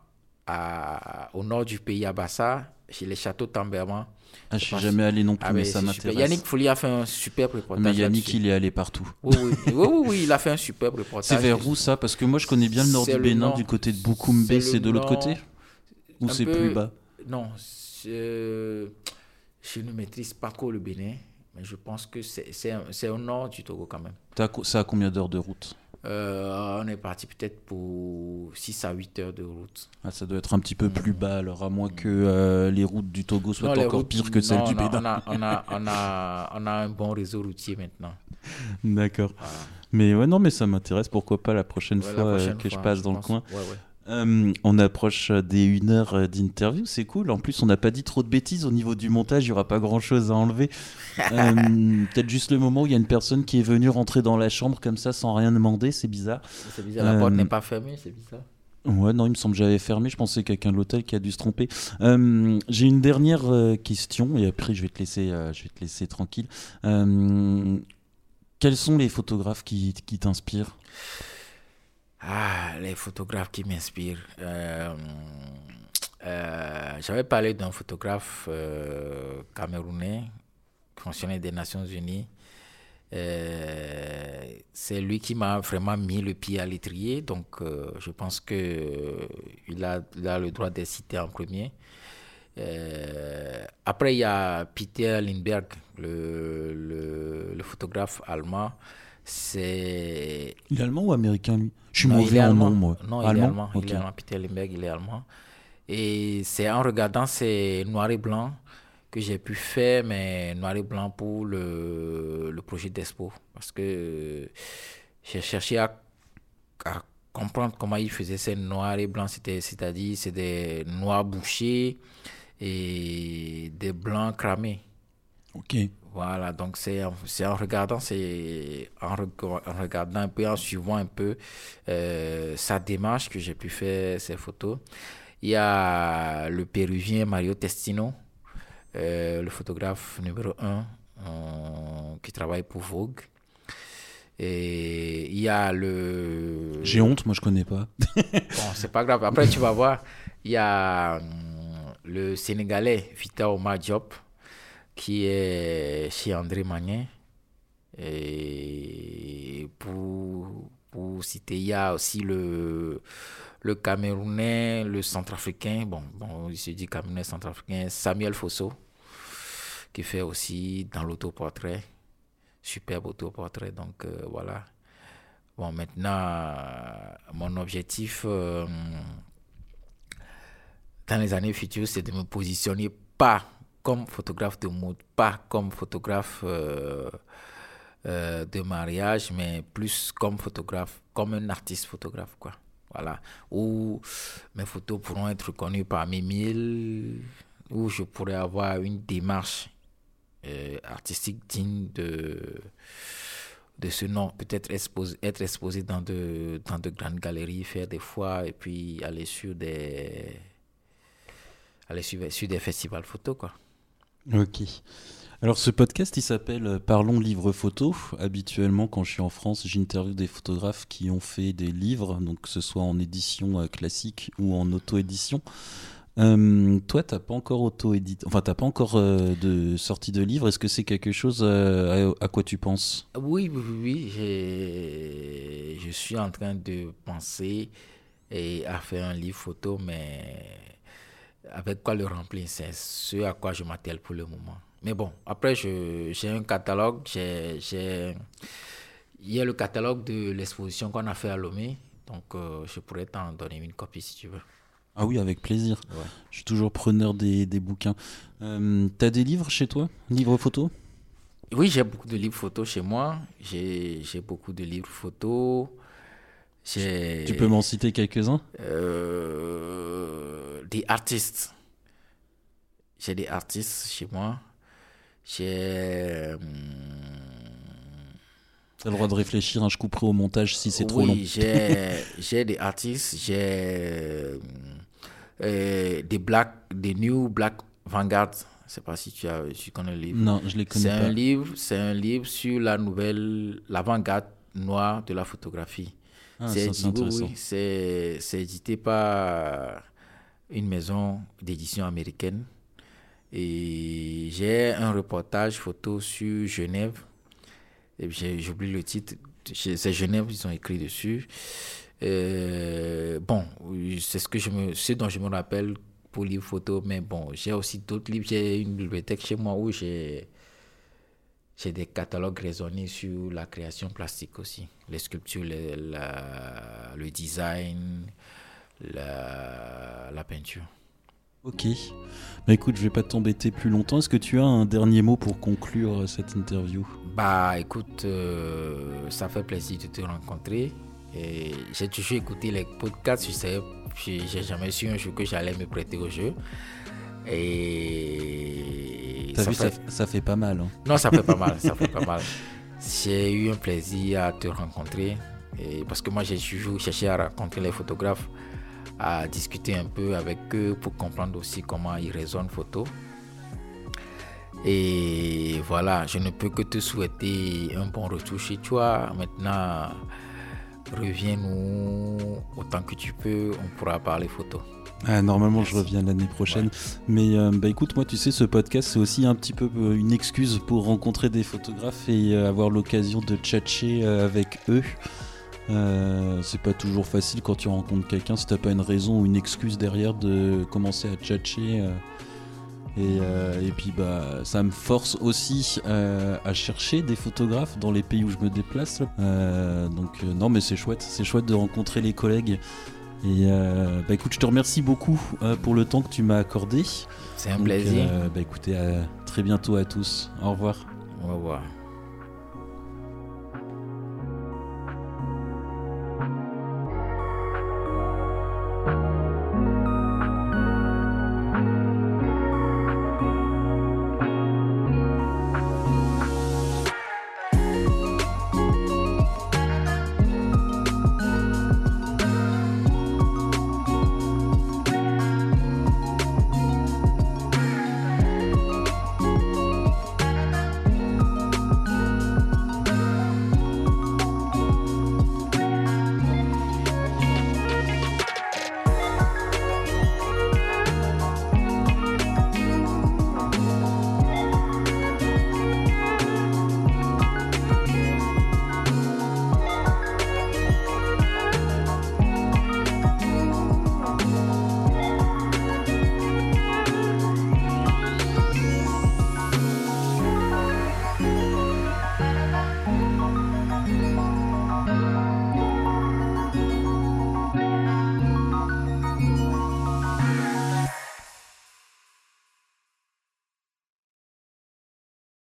à, au nord du pays, à Bassa, chez les châteaux Tamberman. Ah, je suis jamais allé non plus, Ah, mais ça m'intéresse. Yannick Folie a fait un super reportage. Mais Yannick, il est allé partout. Oui, oui, oui, oui, oui, il a fait un super reportage. C'est vers où ça? Parce que moi, je connais bien le nord du le Bénin, nord. du côté de Boukoumbe, C'est de l'autre côté? Ou c'est peu- plus bas? Non, c'est- je ne maîtrise pas trop le Bénin, mais je pense que c'est au nord du Togo quand même. Ça a combien d'heures de route? Euh, on est parti peut-être pour 6 à 8 heures de route. ah, Ça doit être un petit peu plus bas, alors à moins que euh, les routes du Togo soient Non, encore routes- pires que celles non, du Bénin. On a, on, a, on, a, on a un bon réseau routier maintenant. D'accord. Voilà. Mais ouais, non, mais ça m'intéresse. Pourquoi pas la prochaine Ouais, fois euh, prochaine que je passe dans le coin Ouais, ouais. Euh, on approche des une heure d'interview, c'est cool. En plus, on n'a pas dit trop de bêtises au niveau du montage, il n'y aura pas grand chose à enlever. Euh, Peut-être juste le moment où il y a une personne qui est venue rentrer dans la chambre comme ça sans rien demander, c'est bizarre. C'est bizarre, la porte Euh, n'est pas fermée, c'est bizarre. Ouais, non, il me semble que j'avais fermé. Je pensais quelqu'un de l'hôtel qui a dû se tromper. Euh, J'ai une dernière question et après je vais te laisser, je vais te laisser tranquille. Quels sont les photographes qui, qui t'inspirent? Ah, les photographes qui m'inspirent. Euh, euh, J'avais parlé d'un photographe euh, camerounais, fonctionnaire des Nations Unies. C'est lui qui m'a vraiment mis le pied à l'étrier, donc je pense euh, il a, le droit d'être cité en premier. Après, il y a Peter Lindbergh, le, le, le photographe allemand. C'est Il est allemand ou américain lui? Je suis mauvais en nom, moi. Non, il est allemand? Il est allemand. Peter Limberg, il est allemand. Et c'est en regardant ces noirs et blancs que j'ai pu faire mes noirs et blancs pour le, le projet d'Expo. Parce que j'ai cherché à, à comprendre comment il faisait ces noirs et blancs. C'est-à-dire, c'est des noirs bouchés et des blancs cramés. Ok. Voilà, donc c'est en, regardant, c'est en regardant un peu, en suivant un peu euh, sa démarche que j'ai pu faire ces photos. Il y a le Péruvien Mario Testino, euh, le photographe numéro un euh, qui travaille pour Vogue. Et il y a le... J'ai honte, moi je connais pas. Bon, c'est pas grave. Après, tu vas voir, il y a hum, le Sénégalais Vita Omar Diop qui est chez André Magnin. Et pour, pour citer, il y a aussi le, le Camerounais, le Centrafricain, bon, bon, il se dit Camerounais, Centrafricain, Samuel Fosso, qui fait aussi dans l'autoportrait, superbe autoportrait. Donc euh, voilà. Bon, maintenant, mon objectif euh, dans les années futures, c'est de me positionner pas comme photographe de mode, pas comme photographe euh, euh, de mariage, mais plus comme photographe, comme un artiste photographe, quoi. Voilà. Où mes photos pourront être reconnues parmi mille, où je pourrais avoir une démarche euh, artistique digne de de ce nom, peut-être exposé, être exposé dans de, dans de grandes galeries, faire des foires et puis aller sur des, aller sur, sur des festivals photo, quoi. Ok. Alors ce podcast, il s'appelle euh, Parlons livre photo. Habituellement, quand je suis en France, j'interviewe des photographes qui ont fait des livres, donc que ce soit en édition euh, classique ou en auto-édition. Euh, toi, t'as pas encore auto-édité, enfin t'as pas encore euh, de sortie de livre. Est-ce que c'est quelque chose euh, à, quoi tu penses? Oui, oui, oui, je suis en train de penser et à faire un livre photo, mais avec quoi le remplir, c'est ce à quoi je m'attelle pour le moment. Mais bon, après, j'ai un catalogue, j'ai, il y a le catalogue de l'exposition qu'on a fait à Lomé, donc euh, je pourrais t'en donner une copie si tu veux. Ah oui, avec plaisir. Ouais. Je suis toujours preneur des, des bouquins. Euh, t'as des livres chez toi? Livres photo Oui, j'ai beaucoup de livres photos chez moi, j'ai beaucoup de livres photos. Tu peux m'en citer quelques-uns? Euh, des artistes. J'ai des artistes chez moi. J'ai. hum, T'as le droit de réfléchir, hein, je couperai au montage si c'est trop long. j'ai j'ai des artistes. J'ai euh, des black, des new black vanguard. Je sais pas si tu as, tu connais le livre. Non, je les connais C'est pas. un livre, c'est un livre sur la nouvelle, l'avant-garde noire de la photographie. Ah, c'est oui, édité par une maison d'édition américaine. Et j'ai un reportage photo sur Genève. J'oublie le titre. C'est Genève, ils ont écrit dessus. Euh, bon, c'est ce, que je me, ce dont je me rappelle pour livres photo, mais bon, j'ai aussi d'autres livres. J'ai une bibliothèque chez moi où j'ai j'ai des catalogues raisonnés sur la création plastique aussi, les sculptures, le design, la, la peinture. Ok. Bah écoute, je vais pas t'embêter plus longtemps. Est-ce que tu as un dernier mot pour conclure cette interview? Bah écoute, euh, ça fait plaisir de te rencontrer. J'ai toujours écouté les podcasts, je sais, j'ai jamais su un jour que j'allais me prêter au jeu. Et ça, vu, fait... Ça, fait pas mal. Hein. Non, ça fait pas mal, ça fait pas mal. J'ai eu un plaisir à te rencontrer et parce que moi j'ai toujours cherché à rencontrer les photographes, à discuter un peu avec eux pour comprendre aussi comment ils raisonnent photo. Et voilà, je ne peux que te souhaiter un bon retour chez toi. Maintenant, reviens-nous autant que tu peux, on pourra parler photo. Ah, normalement, je reviens l'année prochaine. Mais euh, bah, écoute, moi, tu sais, ce podcast, c'est aussi un petit peu euh, une excuse pour rencontrer des photographes et euh, avoir l'occasion de tchatcher avec eux. c'est pas toujours facile quand tu rencontres quelqu'un si t'as pas une raison ou une excuse derrière de commencer à tchatcher. Et, et, puis bah ça me force aussi à chercher des photographes dans les pays où je me déplace. donc non mais c'est chouette, c'est chouette de rencontrer les collègues et euh, bah écoute, je te remercie beaucoup euh, pour le temps que tu m'as accordé. C'est un plaisir. Euh, bah écoutez, à très bientôt à tous. Au revoir. Au revoir.